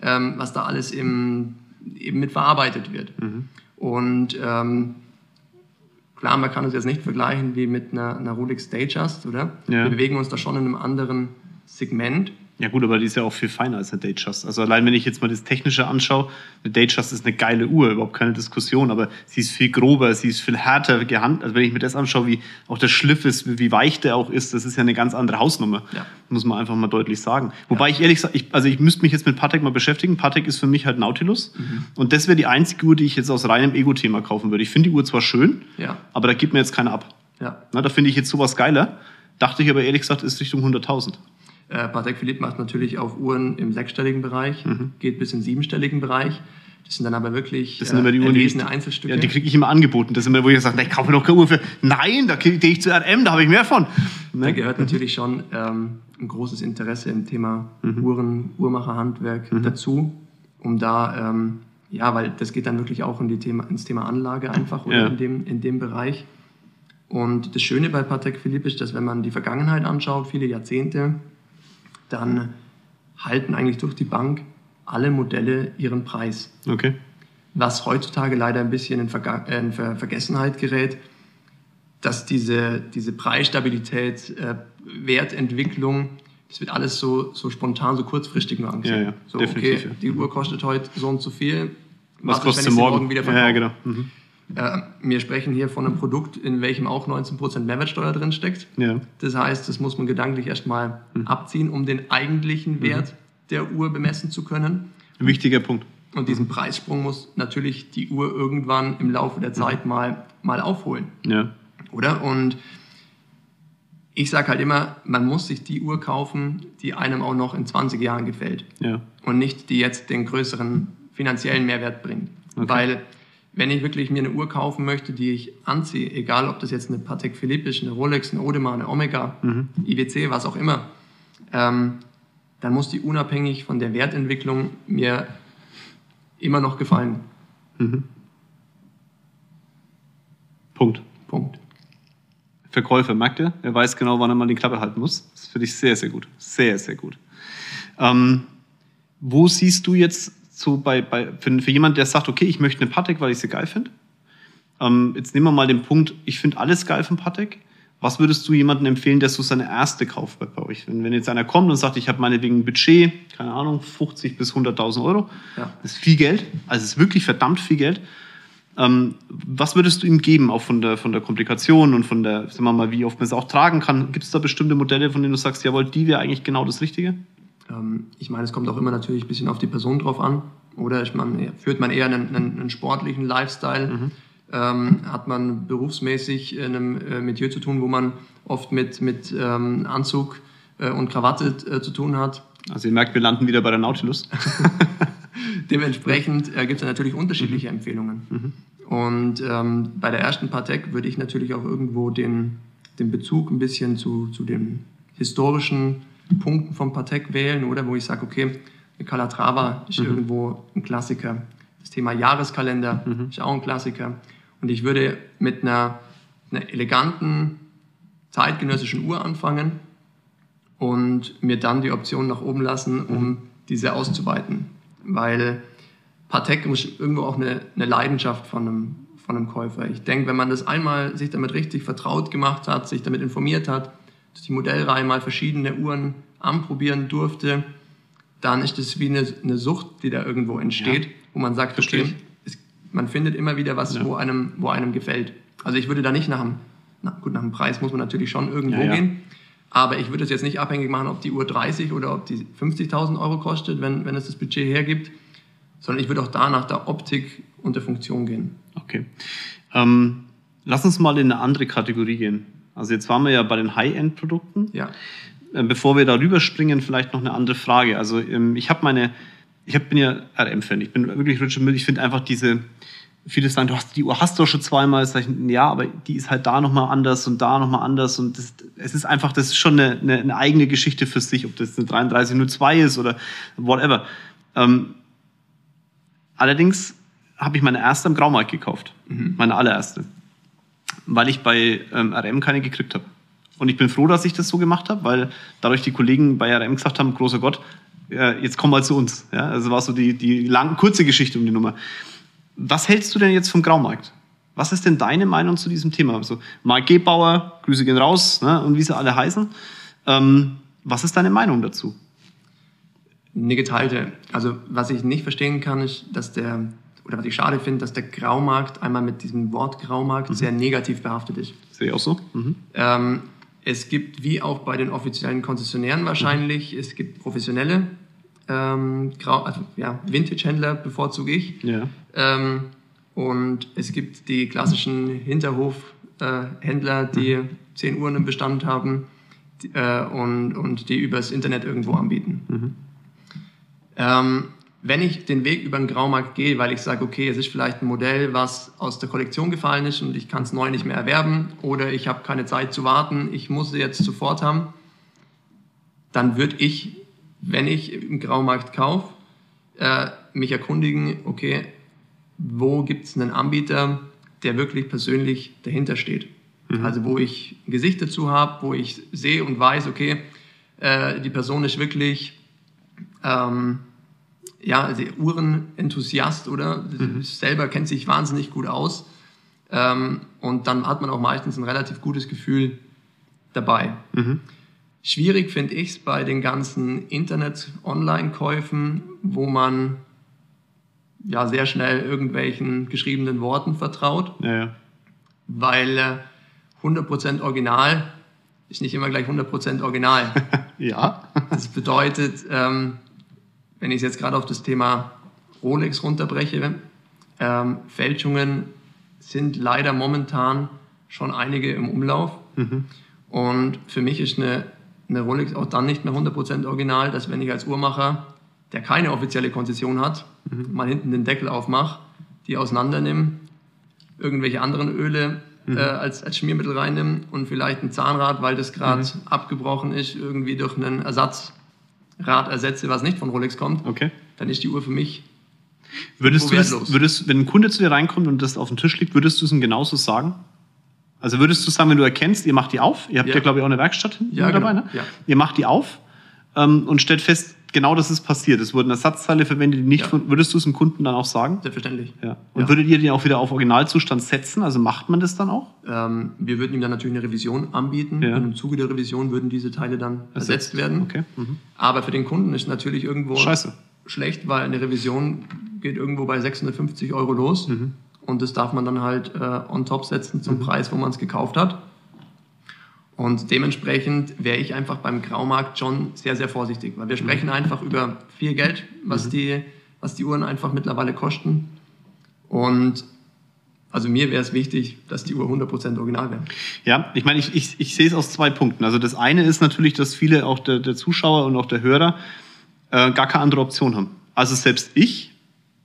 ähm, was da alles im, eben mit verarbeitet wird. Mhm. Und ähm, klar, man kann uns jetzt nicht vergleichen wie mit einer, einer Rolex Datejust, oder? Ja. Wir bewegen uns da schon in einem anderen Segment. Ja gut, aber die ist ja auch viel feiner als eine Datejust. Also allein wenn ich jetzt mal das Technische anschaue, eine Datejust ist eine geile Uhr, überhaupt keine Diskussion, aber sie ist viel grober, sie ist viel härter gehandelt. Also wenn ich mir das anschaue, wie auch der Schliff ist, wie weich der auch ist, das ist ja eine ganz andere Hausnummer, ja. muss man einfach mal deutlich sagen. Wobei ja. ich ehrlich sage, also ich müsste mich jetzt mit Patek mal beschäftigen. Patek ist für mich halt Nautilus mhm. und das wäre die einzige Uhr, die ich jetzt aus reinem Ego-Thema kaufen würde. Ich finde die Uhr zwar schön, ja. aber da gibt mir jetzt keiner ab. Ja. Na, da finde ich jetzt sowas geiler. Dachte ich aber ehrlich gesagt, ist Richtung 100.000. Äh, Patek Philippe macht natürlich auf Uhren im sechsstelligen Bereich, mhm. geht bis in siebenstelligen Bereich. Das sind dann aber wirklich das sind immer die Uhren, erlesene die, Einzelstücke. Ja, die kriege ich immer angeboten. Das sind immer, wo ich sage, ich kaufe noch keine Uhr für. Nein, da gehe ich zu RM, da habe ich mehr von. Ne? Da gehört natürlich schon ähm, ein großes Interesse im Thema mhm. Uhren, Uhrmacherhandwerk mhm. dazu, um da, ähm, ja, weil das geht dann wirklich auch in die Thema, ins Thema Anlage einfach oder ja. in, dem, in dem Bereich. Und das Schöne bei Patek Philippe ist, dass wenn man die Vergangenheit anschaut, viele Jahrzehnte, dann halten eigentlich durch die Bank alle Modelle ihren Preis. Okay. Was heutzutage leider ein bisschen in, Verga äh, in Ver Vergessenheit gerät, dass diese, diese Preisstabilität, äh, Wertentwicklung, das wird alles so, so spontan, so kurzfristig nur angesehen. Ja, ja, so, definitiv, okay, ja. die Uhr kostet heute so und so viel. Was, was kostet sie morgen? morgen wieder verkaufe? Ja, genau. Mhm. Äh, wir sprechen hier von einem Produkt, in welchem auch 19% Mehrwertsteuer drin steckt. Ja. Das heißt, das muss man gedanklich erstmal mhm. abziehen, um den eigentlichen mhm. Wert mhm. der Uhr bemessen zu können. Ein wichtiger Punkt. Und diesen Preissprung muss natürlich die Uhr irgendwann im Laufe der Zeit mhm. mal, mal aufholen. Ja. Oder? Und ich sage halt immer, man muss sich die Uhr kaufen, die einem auch noch in 20 Jahren gefällt. Ja. Und nicht die jetzt den größeren finanziellen Mehrwert bringt. Okay. Weil wenn ich wirklich mir eine Uhr kaufen möchte, die ich anziehe, egal ob das jetzt eine Patek Philippe ist, eine Rolex, eine Audemars, eine Omega, mhm. IWC, was auch immer, ähm, dann muss die unabhängig von der Wertentwicklung mir immer noch gefallen. Mhm. Punkt. Punkt. Verkäufer, merkt ihr? Er weiß genau, wann er mal die Klappe halten muss. Das finde ich sehr, sehr gut. Sehr, sehr gut. Ähm, wo siehst du jetzt so bei, bei für, für jemanden, der sagt, okay, ich möchte eine Patek, weil ich sie geil finde. Ähm, jetzt nehmen wir mal den Punkt, ich finde alles geil von Patek. Was würdest du jemandem empfehlen, der so seine erste kauft bei euch? Wenn, wenn jetzt einer kommt und sagt, ich habe meinetwegen ein Budget, keine Ahnung, 50 bis 100.000 Euro, ja. das ist viel Geld, also es ist wirklich verdammt viel Geld. Ähm, was würdest du ihm geben, auch von der, von der Komplikation und von der, sagen wir mal, wie oft man es auch tragen kann? Gibt es da bestimmte Modelle, von denen du sagst, jawohl, die wäre eigentlich genau das Richtige? Ähm, ich meine, es kommt auch immer natürlich ein bisschen auf die Person drauf an. Oder ich meine, führt man eher einen, einen, einen sportlichen Lifestyle? Mhm. Ähm, hat man berufsmäßig in einem äh, Milieu zu tun, wo man oft mit, mit ähm, Anzug äh, und Krawatte äh, zu tun hat. Also ihr merkt, wir landen wieder bei der Nautilus. Dementsprechend äh, gibt es natürlich unterschiedliche mhm. Empfehlungen. Mhm. Und ähm, bei der ersten Patek würde ich natürlich auch irgendwo den, den Bezug ein bisschen zu, zu dem historischen Punkten vom Patek wählen oder wo ich sage, okay, Calatrava ist mhm. irgendwo ein Klassiker. Das Thema Jahreskalender mhm. ist auch ein Klassiker. Und ich würde mit einer, einer eleganten, zeitgenössischen Uhr anfangen und mir dann die Option nach oben lassen, um mhm. diese auszuweiten. Weil Patek muss irgendwo auch eine, eine Leidenschaft von einem, von einem Käufer. Ich denke, wenn man das einmal sich damit richtig vertraut gemacht hat, sich damit informiert hat, die Modellreihe mal verschiedene Uhren anprobieren durfte, dann ist das wie eine, eine Sucht, die da irgendwo entsteht, ja. wo man sagt, okay, es, man findet immer wieder was, ja. wo, einem, wo einem gefällt. Also ich würde da nicht nach dem, na gut, nach dem Preis muss man natürlich schon irgendwo ja, gehen, aber ich würde es jetzt nicht abhängig machen, ob die Uhr 30 oder ob die 50.000 Euro kostet, wenn, wenn es das Budget hergibt, sondern ich würde auch da nach der Optik und der Funktion gehen. Okay. Ähm, lass uns mal in eine andere Kategorie gehen. Also jetzt waren wir ja bei den High-End-Produkten. Ja. Äh, bevor wir da rüberspringen, vielleicht noch eine andere Frage. Also ähm, ich habe meine, ich hab, bin ja RM-Fan, ich bin wirklich Richard Mill, ich finde einfach diese, viele sagen, du hast die Uhr hast du schon zweimal, ich, ja, aber die ist halt da nochmal anders und da nochmal anders und das, es ist einfach, das ist schon eine, eine, eine, eigene Geschichte für sich, ob das eine 3302 ist oder whatever. Ähm, allerdings habe ich meine erste im Graumarkt gekauft, mhm. meine allererste weil ich bei ähm, RM keine gekriegt habe. Und ich bin froh, dass ich das so gemacht habe, weil dadurch die Kollegen bei RM gesagt haben, großer Gott, äh, jetzt komm mal zu uns. Ja, also war so die, die lang, kurze Geschichte um die Nummer. Was hältst du denn jetzt vom Graumarkt? Was ist denn deine Meinung zu diesem Thema? Also Mark Gebauer, Grüße gehen raus ne, und wie sie alle heißen. Ähm, was ist deine Meinung dazu? Eine geteilte. Also was ich nicht verstehen kann, ist, dass der oder was ich schade finde, dass der Graumarkt einmal mit diesem Wort Graumarkt mhm. sehr negativ behaftet ist. Sehe ich auch so. Mhm. Ähm, es gibt, wie auch bei den offiziellen Konzessionären wahrscheinlich, mhm. es gibt professionelle ähm, Grau, also ja, Vintage-Händler bevorzuge ich. Ja. Ähm, und es gibt die klassischen Hinterhof-Händler, äh, die mhm. zehn Uhren im Bestand haben die, äh, und, und die übers Internet irgendwo anbieten. Mhm. Ähm, wenn ich den Weg über den Graumarkt gehe, weil ich sage, okay, es ist vielleicht ein Modell, was aus der Kollektion gefallen ist und ich kann es neu nicht mehr erwerben oder ich habe keine Zeit zu warten, ich muss es jetzt sofort haben, dann würde ich, wenn ich im Graumarkt kaufe, äh, mich erkundigen, okay, wo gibt es einen Anbieter, der wirklich persönlich dahinter steht. Mhm. Also wo ich ein Gesicht dazu habe, wo ich sehe und weiß, okay, äh, die Person ist wirklich... Ähm, ja, also Uhrenenthusiast, oder? Mhm. Selber kennt sich wahnsinnig gut aus. Ähm, und dann hat man auch meistens ein relativ gutes Gefühl dabei. Mhm. Schwierig finde ich es bei den ganzen Internet-Online-Käufen, wo man ja sehr schnell irgendwelchen geschriebenen Worten vertraut. Ja, ja. Weil äh, 100% Original ist nicht immer gleich 100% Original. ja. das bedeutet, ähm, wenn ich es jetzt gerade auf das Thema Rolex runterbreche, ähm, Fälschungen sind leider momentan schon einige im Umlauf. Mhm. Und für mich ist eine, eine Rolex auch dann nicht mehr 100% original, dass wenn ich als Uhrmacher, der keine offizielle Konzession hat, mhm. mal hinten den Deckel aufmache, die auseinandernehme, irgendwelche anderen Öle mhm. äh, als, als Schmiermittel reinnehme und vielleicht ein Zahnrad, weil das gerade mhm. abgebrochen ist, irgendwie durch einen Ersatz Rad ersetze, was nicht von Rolex kommt, okay. dann ist die Uhr für mich Würdest du das, würdest, wenn ein Kunde zu dir reinkommt und das auf den Tisch liegt, würdest du es ihm genauso sagen? Also würdest du sagen, wenn du erkennst, ihr macht die auf, ihr habt ja, ja glaube ich, auch eine Werkstatt ja, dabei, genau. ne? Ja. Ihr macht die auf ähm, und stellt fest, genau das ist passiert. Es wurden Ersatzteile verwendet, die nicht ja. von, würdest du es dem Kunden dann auch sagen? Selbstverständlich. Ja. Und ja. würdet ihr die auch wieder auf Originalzustand setzen? Also macht man das dann auch? Ähm, wir würden ihm dann natürlich eine Revision anbieten ja. und im Zuge der Revision würden diese Teile dann ersetzt, ersetzt werden. Okay. Mhm. Aber für den Kunden ist natürlich irgendwo Scheiße. schlecht, weil eine Revision geht irgendwo bei 650 Euro los. Mhm. Und das darf man dann halt äh, on top setzen zum mhm. Preis, wo man es gekauft hat. Und dementsprechend wäre ich einfach beim Graumarkt schon sehr, sehr vorsichtig, weil wir sprechen einfach über viel Geld, was, mhm. die, was die Uhren einfach mittlerweile kosten. Und also mir wäre es wichtig, dass die Uhr 100% original wäre. Ja, ich meine, ich, ich, ich sehe es aus zwei Punkten. Also das eine ist natürlich, dass viele, auch der, der Zuschauer und auch der Hörer, äh, gar keine andere Option haben. Also selbst ich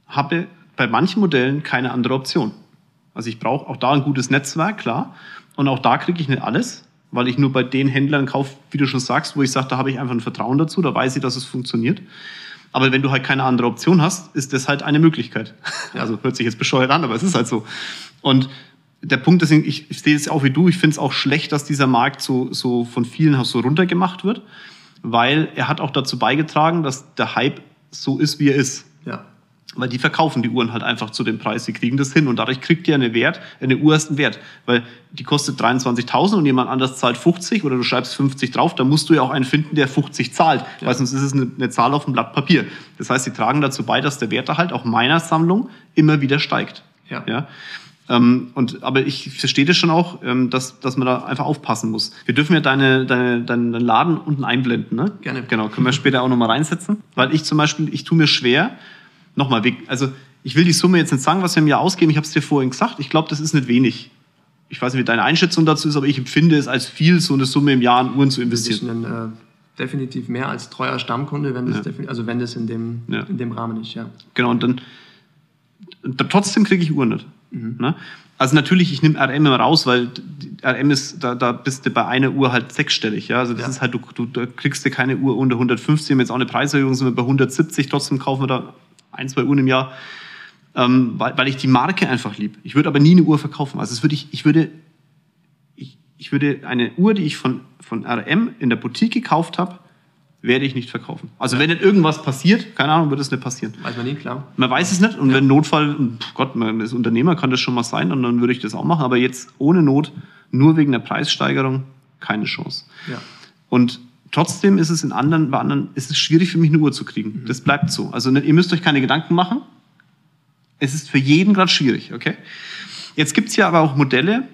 habe bei manchen Modellen keine andere Option. Also ich brauche auch da ein gutes Netzwerk, klar. Und auch da kriege ich nicht alles weil ich nur bei den Händlern kaufe, wie du schon sagst, wo ich sage, da habe ich einfach ein Vertrauen dazu, da weiß ich, dass es funktioniert. Aber wenn du halt keine andere Option hast, ist das halt eine Möglichkeit. Also hört sich jetzt bescheuert an, aber es ist halt so. Und der Punkt ist, ich, ich sehe es auch wie du, ich finde es auch schlecht, dass dieser Markt so, so von vielen so runtergemacht wird, weil er hat auch dazu beigetragen, dass der Hype so ist, wie er ist. Weil die verkaufen die Uhren halt einfach zu dem Preis, sie kriegen das hin und dadurch kriegt ihr eine Wert, eine Uhr ist ein Wert, weil die kostet 23.000 und jemand anders zahlt 50 oder du schreibst 50 drauf, dann musst du ja auch einen finden, der 50 zahlt, ja. weil sonst ist es eine, eine, Zahl auf dem Blatt Papier. Das heißt, sie tragen dazu bei, dass der Werterhalt auch meiner Sammlung immer wieder steigt. Ja. ja? Ähm, und, aber ich verstehe das schon auch, ähm, dass, dass man da einfach aufpassen muss. Wir dürfen ja deine, deine, deinen Laden unten einblenden, ne? Gerne. Genau, können wir später auch nochmal reinsetzen. Weil ich zum Beispiel, ich tue mir schwer, nochmal, also ich will die Summe jetzt nicht sagen, was wir im Jahr ausgeben. Ich habe es dir vorhin gesagt. Ich glaube, das ist nicht wenig. Ich weiß nicht, wie deine Einschätzung dazu ist, aber ich empfinde es als viel, so eine Summe im Jahr in Uhren zu investieren. Das ist ein, äh, definitiv mehr als treuer Stammkunde, wenn das, ja. also wenn das in dem, ja. in dem Rahmen ist, ja. Genau, und dann, trotzdem kriege ich Uhren nicht. Mhm. Ne? Also natürlich, ich nehme RM immer raus, weil RM ist, da, da bist du bei einer Uhr halt sechsstellig. Ja? Also das ja. ist halt, du, du da kriegst du keine Uhr unter 150, wir jetzt auch eine Preiserhöhung, sind wir bei 170, trotzdem kaufen wir da ein, zwei Uhren im Jahr, ähm, weil, weil ich die Marke einfach lieb. Ich würde aber nie eine Uhr verkaufen. Also es würde ich, ich würde, ich, ich würde eine Uhr, die ich von, von RM in der Boutique gekauft habe, werde ich nicht verkaufen. Also ja. wenn nicht irgendwas passiert, keine Ahnung, wird es nicht passieren. Weiß man nie, klar. Man weiß es nicht und ja. wenn Notfall, Gott, man ist Unternehmer, kann das schon mal sein und dann würde ich das auch machen, aber jetzt ohne Not, nur wegen der Preissteigerung, keine Chance. Ja. Und trotzdem ist es in anderen, bei anderen ist es schwierig für mich eine Uhr zu kriegen. Mhm. Das bleibt so. Also ihr müsst euch keine Gedanken machen. Es ist für jeden gerade schwierig, okay? Jetzt gibt es ja aber auch Modelle,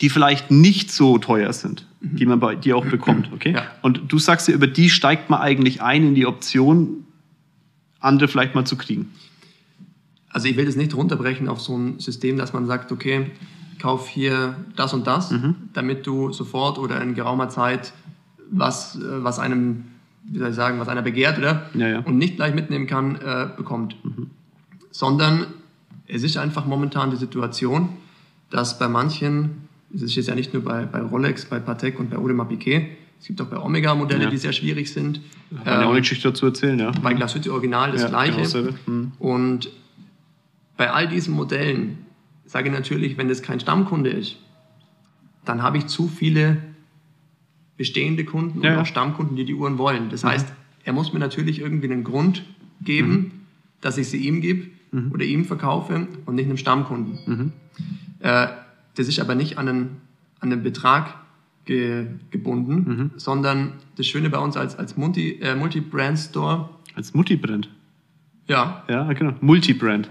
die vielleicht nicht so teuer sind, mhm. die man bei dir auch bekommt. Okay? Ja. Und du sagst ja, über die steigt man eigentlich ein in die Option, andere vielleicht mal zu kriegen. Also ich will das nicht runterbrechen auf so ein System, dass man sagt, okay, kauf hier das und das, mhm. damit du sofort oder in geraumer Zeit was, äh, was einem, wie soll ich sagen, was einer begehrt, oder? Ja, ja. Und nicht gleich mitnehmen kann, äh, bekommt. Mhm. Sondern es ist einfach momentan die Situation, dass bei manchen das ist jetzt ja nicht nur bei, bei Rolex, bei Patek und bei Audemars Piguet. Es gibt auch bei Omega Modelle, ja. die sehr schwierig sind. Da kann ähm, ja auch eine Geschichte dazu erzählen, ja. Bei Glasuti Original das ja, Gleiche. Mhm. Und bei all diesen Modellen sage ich natürlich, wenn das kein Stammkunde ist, dann habe ich zu viele bestehende Kunden ja. und auch Stammkunden, die die Uhren wollen. Das mhm. heißt, er muss mir natürlich irgendwie einen Grund geben, mhm. dass ich sie ihm gebe mhm. oder ihm verkaufe und nicht einem Stammkunden. Mhm. Äh, das ist aber nicht an einen, an einen Betrag ge, gebunden, mhm. sondern das Schöne bei uns als, als Multi, äh, Multi-Brand-Store. Als Multi-Brand? Ja. Ja, genau. Multi-Brand.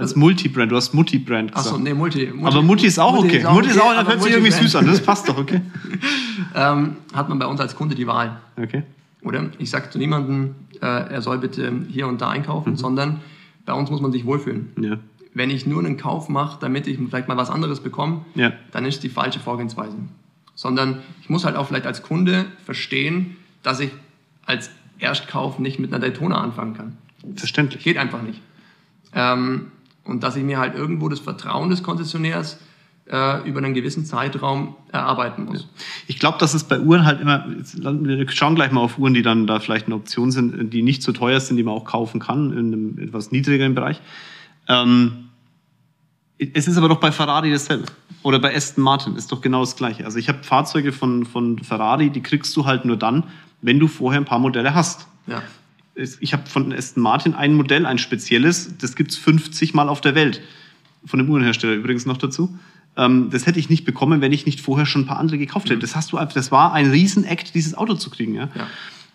Als Multi-Brand, du hast Multi-Brand gesagt. Achso, nee, Multi, Multi. Aber Multi ist auch Multi okay. Ist auch Multi ist auch, okay, hört sich irgendwie süß an, das passt doch, okay. ähm, hat man bei uns als Kunde die Wahl. Okay. Oder? Ich sage zu niemandem, äh, er soll bitte hier und da einkaufen, mhm. sondern bei uns muss man sich wohlfühlen. Ja wenn ich nur einen Kauf mache, damit ich vielleicht mal was anderes bekomme, ja. dann ist die falsche Vorgehensweise. Sondern ich muss halt auch vielleicht als Kunde verstehen, dass ich als Erstkauf nicht mit einer Daytona anfangen kann. Verständlich. Geht einfach nicht. Ähm, und dass ich mir halt irgendwo das Vertrauen des Konzessionärs äh, über einen gewissen Zeitraum erarbeiten muss. Ich glaube, dass es bei Uhren halt immer, wir schauen gleich mal auf Uhren, die dann da vielleicht eine Option sind, die nicht so teuer sind, die man auch kaufen kann in einem etwas niedrigeren Bereich. Ähm, es ist aber doch bei Ferrari dasselbe. Oder bei Aston Martin ist doch genau das Gleiche. Also ich habe Fahrzeuge von, von Ferrari, die kriegst du halt nur dann, wenn du vorher ein paar Modelle hast. Ja. Ich habe von Aston Martin ein Modell, ein spezielles, das gibt es 50 Mal auf der Welt. Von dem Uhrenhersteller übrigens noch dazu. Ähm, das hätte ich nicht bekommen, wenn ich nicht vorher schon ein paar andere gekauft hätte. Mhm. Das hast du einfach, das war ein Riesenakt, dieses Auto zu kriegen. Ja? ja.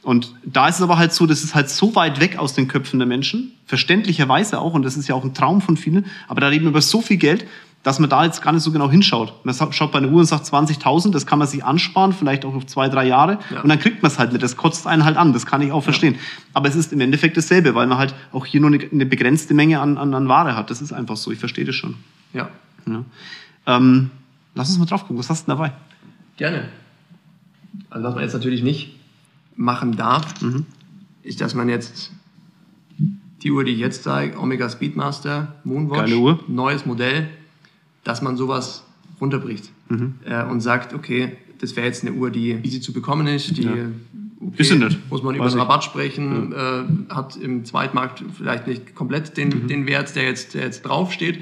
Und da ist es aber halt so, das ist halt so weit weg aus den Köpfen der Menschen, verständlicherweise auch, und das ist ja auch ein Traum von vielen, aber da reden wir über so viel Geld, dass man da jetzt gar nicht so genau hinschaut. Man schaut bei einer Uhr und sagt 20.000, das kann man sich ansparen, vielleicht auch auf zwei, drei Jahre, ja. und dann kriegt man es halt nicht. Das kotzt einen halt an, das kann ich auch verstehen. Ja. Aber es ist im Endeffekt dasselbe, weil man halt auch hier nur eine, eine begrenzte Menge an, an, an, Ware hat. Das ist einfach so, ich verstehe das schon. Ja. ja. Ähm, lass uns mal drauf gucken, was hast du denn dabei? Gerne. Also was man jetzt natürlich nicht machen darf, mhm. ist, dass man jetzt die Uhr, die ich jetzt zeige, Omega Speedmaster Moonwatch, neues Modell, dass man sowas runterbricht mhm. äh, und sagt, okay, das wäre jetzt eine Uhr, die easy zu bekommen ist, die ja. okay, ist nicht. muss man über den Rabatt sprechen, ja. äh, hat im Zweitmarkt vielleicht nicht komplett den, mhm. den Wert, der jetzt, der jetzt draufsteht,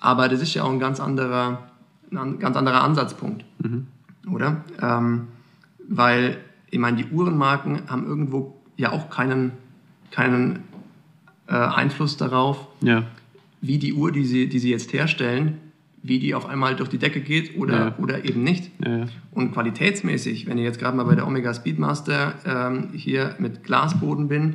aber das ist ja auch ein ganz anderer, ein ganz anderer Ansatzpunkt, mhm. oder? Ähm, weil ich meine, die Uhrenmarken haben irgendwo ja auch keinen, keinen äh, Einfluss darauf, Ja. wie die Uhr, die sie, die sie jetzt herstellen, wie die auf einmal durch die Decke geht oder, Ja. oder eben nicht. Ja. Und qualitätsmäßig, wenn ich jetzt gerade mal bei der Omega Speedmaster ähm, hier mit Glasboden bin,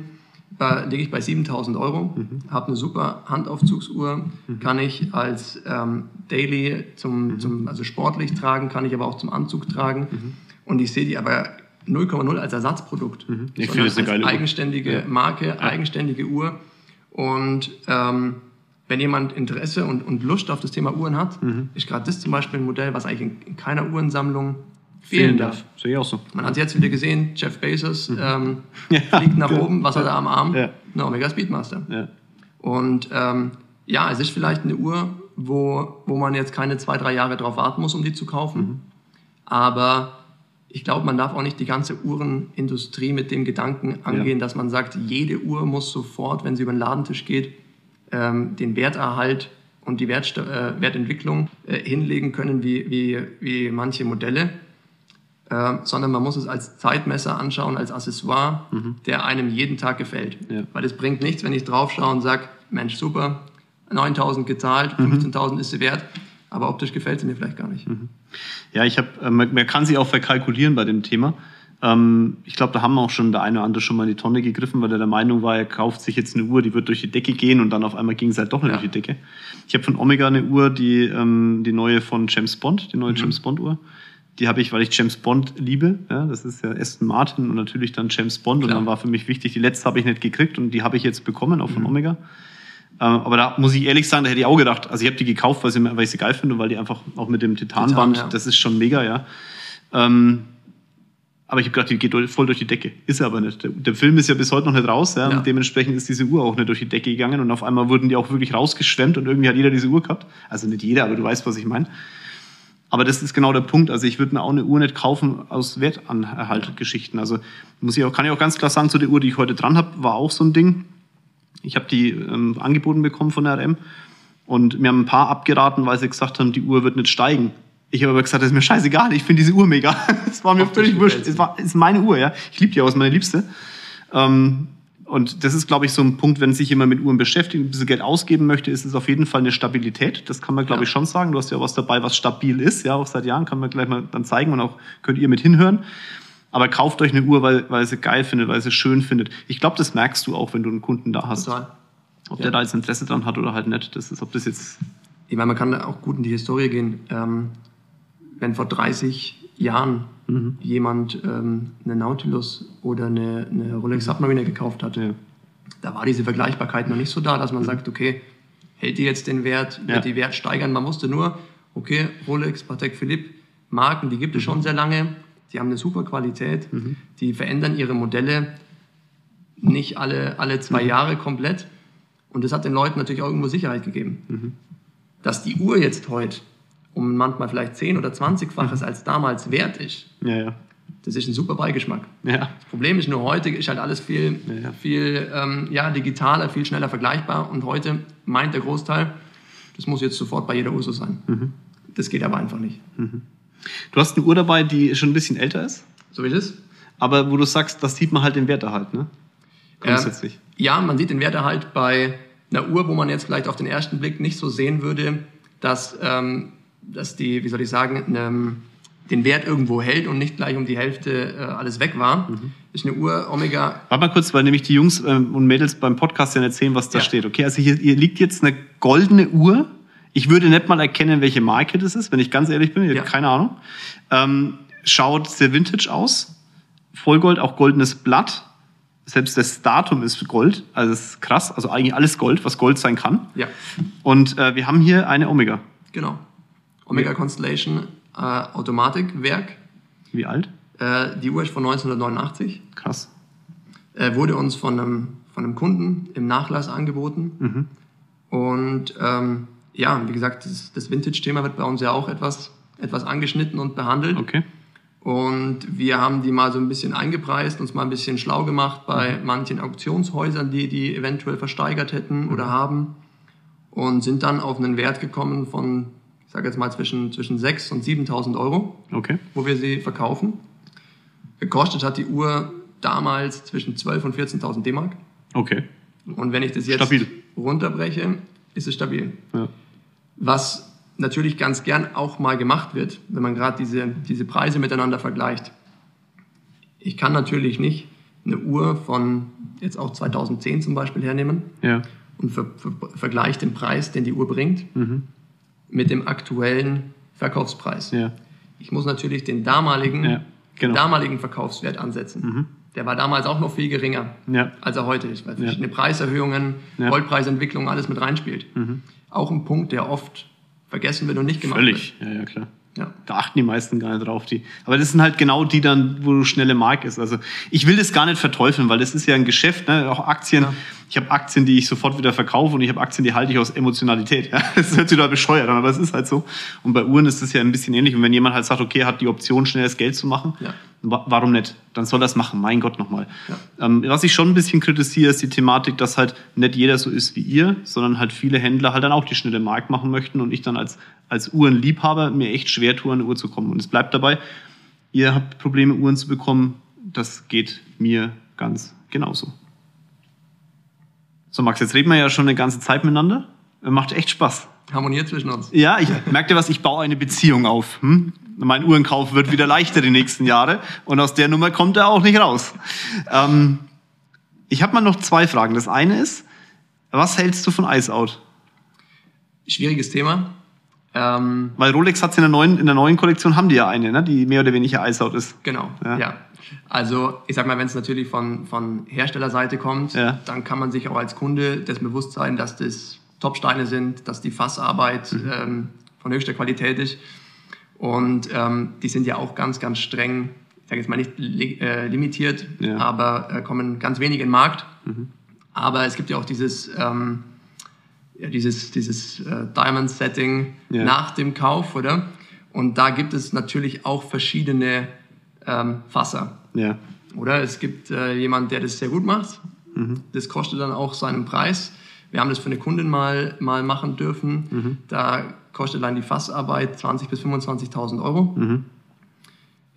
da liege ich bei 7000 Euro, habe eine super Handaufzugsuhr, kann ich als ähm, Daily, zum, zum, also sportlich tragen, kann ich aber auch zum Anzug tragen. Und ich sehe die aber 0,0 als Ersatzprodukt, Ich sondern finde eine als geile Uhr. eigenständige Ja. Marke, eigenständige Uhr. Und ähm, wenn jemand Interesse und, und Lust auf das Thema Uhren hat, Mhm. ist gerade das zum Beispiel ein Modell, was eigentlich in, in keiner Uhrensammlung fehlen darf. Sehe ich auch so. Man hat es jetzt wieder gesehen, Jeff Bezos ähm, Mhm. Ja, fliegt nach genau. oben, was hat er am Arm? Ja. Eine Omega Speedmaster. Ja. Und ähm, ja, es ist vielleicht eine Uhr, wo, wo man jetzt keine zwei, drei Jahre drauf warten muss, um die zu kaufen. Mhm. Aber ich glaube, man darf auch nicht die ganze Uhrenindustrie mit dem Gedanken angehen, dass man sagt, jede Uhr muss sofort, wenn sie über den Ladentisch geht, ähm, den Werterhalt und die Wertst äh, Wertentwicklung äh, hinlegen können wie, wie, wie manche Modelle. Äh, sondern man muss es als Zeitmesser anschauen, als Accessoire, der einem jeden Tag gefällt. Ja. Weil es bringt nichts, wenn ich drauf schaue und sage, Mensch, super, 9.000 gezahlt, 15.000 ist sie wert, aber optisch gefällt sie mir vielleicht gar nicht. Ja, ich habe, äh, man, man kann sie auch verkalkulieren bei dem Thema. Ähm, ich glaube, da haben auch schon der eine oder andere schon mal in die Tonne gegriffen, weil er der Meinung war, er kauft sich jetzt eine Uhr, die wird durch die Decke gehen und dann auf einmal ging es halt doch nicht Ja. durch die Decke. Ich habe von Omega eine Uhr, die, ähm, die neue von James Bond, die neue James Bond Uhr. Die habe ich, weil ich James Bond liebe. Ja, das ist ja Aston Martin und natürlich dann James Bond. Und Klar. dann war für mich wichtig, die letzte habe ich nicht gekriegt und die habe ich jetzt bekommen, auch von Omega. Äh, aber da muss ich ehrlich sagen, da hätte ich auch gedacht, also ich habe die gekauft, weil, sie, weil ich sie geil finde und weil die einfach auch mit dem Titanband, Titan, ja. das ist schon mega, ja. Ähm, aber ich habe gedacht, die geht voll durch die Decke. Ist aber nicht. Der, der Film ist ja bis heute noch nicht raus, ja, Ja. und dementsprechend ist diese Uhr auch nicht durch die Decke gegangen und auf einmal wurden die auch wirklich rausgeschwemmt und irgendwie hat jeder diese Uhr gehabt. Also nicht jeder, aber du weißt, was ich meine. Aber das ist genau der Punkt. Also ich würde mir auch eine Uhr nicht kaufen aus Wertanerhalt-Geschichten. Also muss ich auch, kann ich auch ganz klar sagen, zu der Uhr, die ich heute dran habe, war auch so ein Ding. Ich habe die ähm, angeboten bekommen von der RM und mir haben ein paar abgeraten, weil sie gesagt haben, die Uhr wird nicht steigen. Ich habe aber gesagt, das ist mir scheißegal, ich finde diese Uhr mega. Das war mir völlig wurscht. Es war, ist meine Uhr, ja. Ich liebe die auch, ist meine Liebste. Ähm, und das ist, glaube ich, so ein Punkt, wenn sich jemand mit Uhren beschäftigt, ein bisschen Geld ausgeben möchte, ist es auf jeden Fall eine Stabilität. Das kann man, glaube Ja. ich, schon sagen. Du hast ja was dabei, was stabil ist, ja, auch seit Jahren, kann man gleich mal dann zeigen und auch könnt ihr mit hinhören. Aber kauft euch eine Uhr, weil, weil ihr sie geil findet, weil ihr sie schön findet. Ich glaube, das merkst du auch, wenn du einen Kunden da hast. Total. Ob Ja. der da jetzt Interesse dran hat oder halt nicht. Das ist, ob das jetzt. Ich meine, man kann auch gut in die Historie gehen. Ähm, wenn vor 30 Jahren Mhm. jemand ähm, eine Nautilus oder eine, eine Rolex Submariner gekauft hat, Ja. da war diese Vergleichbarkeit noch nicht so da, dass man sagt, okay, hält die jetzt den Wert, wird Ja. die Wert steigern? Man wusste nur, okay, Rolex, Patek Philippe, Marken, die gibt es schon sehr lange, die haben eine super Qualität, die verändern ihre Modelle nicht alle, alle zwei Jahre komplett. Und das hat den Leuten natürlich auch irgendwo Sicherheit gegeben. Dass die Uhr jetzt heute um manchmal vielleicht 10 oder 20-faches als damals wert ist, Ja, ja. das ist ein super Beigeschmack. Ja. Problem ist nur, heute ist halt alles viel, Ja, viel ähm, ja, digitaler, viel schneller vergleichbar. Und heute meint der Großteil, das muss jetzt sofort bei jeder Uhr so sein. Mhm. Das geht aber einfach nicht. Du hast eine Uhr dabei, die schon ein bisschen älter ist, So wie das? aber wo du sagst, das sieht man halt den Werterhalt, ne? Grundsätzlich. ja, man sieht den Werterhalt bei einer Uhr, wo man jetzt vielleicht auf den ersten Blick nicht so sehen würde, dass, ähm, dass die, wie soll ich sagen, ähm, den Wert irgendwo hält und nicht gleich um die Hälfte äh, alles weg war. Mhm. Ist eine Uhr Omega Warte mal kurz, weil nämlich die Jungs ähm, und Mädels beim Podcast ja nicht sehen, was da Ja. steht. Okay, also hier, hier liegt jetzt eine goldene Uhr. Ich würde nicht mal erkennen, welche Marke das ist, wenn ich ganz ehrlich bin. Ich Ja. habe keine Ahnung. Ähm, schaut sehr vintage aus. Vollgold, auch goldenes Blatt. Selbst das Datum ist Gold. Also das ist krass. Also eigentlich alles Gold, was Gold sein kann. Ja, Und äh, wir haben hier eine Omega. genau. Omega Constellation äh, Automatikwerk. Wie alt? Äh, die Uhr ist von 1989. Krass. Äh, wurde uns von einem, von einem Kunden im Nachlass angeboten. Und ähm, ja, wie gesagt, das, das Vintage-Thema wird bei uns ja auch etwas, etwas angeschnitten und behandelt. Okay. Und wir haben die mal so ein bisschen eingepreist, uns mal ein bisschen schlau gemacht bei manchen Auktionshäusern, die die eventuell versteigert hätten oder haben. Und sind dann auf einen Wert gekommen von, ich sage jetzt mal, zwischen, zwischen 6.000 und 7.000 Euro, Okay. wo wir sie verkaufen. Gekostet hat die Uhr damals zwischen 12.000 und 14.000 D-Mark. Okay. Und wenn ich das jetzt Stabil. runterbreche, ist es stabil. Ja. Was natürlich ganz gern auch mal gemacht wird, wenn man gerade diese, diese Preise miteinander vergleicht. Ich kann natürlich nicht eine Uhr von jetzt auch 2010 zum Beispiel hernehmen Ja. und ver, ver, vergleiche den Preis, den die Uhr bringt, Mhm. Mit dem aktuellen Verkaufspreis. Ja. Ich muss natürlich den damaligen, Ja, genau. den damaligen Verkaufswert ansetzen. Der war damals auch noch viel geringer, Ja. als er heute ist, weil verschiedene Preiserhöhungen. Goldpreisentwicklung, alles mit reinspielt. Auch ein Punkt, der oft vergessen wird und nicht gemacht Völlig. Ja, ja, klar. Ja. Da achten die meisten gar nicht drauf. Die. Aber das sind halt genau die dann, wo du schnelle Mark ist. Also ich will das gar nicht verteufeln, weil das ist ja ein Geschäft, ne? auch Aktien. Ja. Ich habe Aktien, die ich sofort wieder verkaufe und ich habe Aktien, die halte ich aus Emotionalität. Ja? Das hört sich da bescheuert an, aber es ist halt so. Und bei Uhren ist es ja ein bisschen ähnlich. Und wenn jemand halt sagt, okay, hat die Option, schnelles Geld zu machen, Ja. wa- warum nicht? Dann soll er das machen. Mein Gott nochmal. Ja. Ähm, was ich schon ein bisschen kritisiere, ist die Thematik, dass halt nicht jeder so ist wie ihr, sondern halt viele Händler halt dann auch die schnelle Mark machen möchten und ich dann als, als Uhrenliebhaber mir echt schwer tue, an eine Uhr zu kommen. Und es bleibt dabei, ihr habt Probleme, Uhren zu bekommen. Das geht mir ganz genauso. So, Max, jetzt reden wir ja schon eine ganze Zeit miteinander. Macht echt Spaß. Harmoniert zwischen uns. Ja, ich merke dir was, ich baue eine Beziehung auf. Hm? Mein Uhrenkauf wird wieder leichter die nächsten Jahre und aus der Nummer kommt er auch nicht raus. Ähm, ich habe mal noch zwei Fragen. Das eine ist, was hältst du von Ice Out? Schwieriges Thema. Ähm, Weil Rolex hat in der neuen in der neuen Kollektion haben die ja eine, ne, die mehr oder weniger Ice Out ist. genau, Ja. ja. Also ich sag mal, wenn es natürlich von, von Herstellerseite kommt, Ja. dann kann man sich auch als Kunde dessen bewusst sein, dass das Topsteine sind, dass die Fassarbeit Mhm. ähm, von höchster Qualität ist. Und ähm, die sind ja auch ganz, ganz streng, ich sage jetzt mal nicht li äh, limitiert, Ja. Mhm. aber äh, kommen ganz wenig in den Markt. Aber es gibt ja auch dieses, ähm, ja, dieses, dieses äh, Diamond-Setting Ja. nach dem Kauf, oder? Und da gibt es natürlich auch verschiedene ähm, Fasser, Ja. oder? Es gibt äh, jemand, der das sehr gut macht. Mhm. Das kostet dann auch seinen Preis. Wir haben das für eine Kundin mal, mal machen dürfen. Mhm. Da kostet dann die Fassarbeit 20.000 bis 25.000 Euro. Mhm.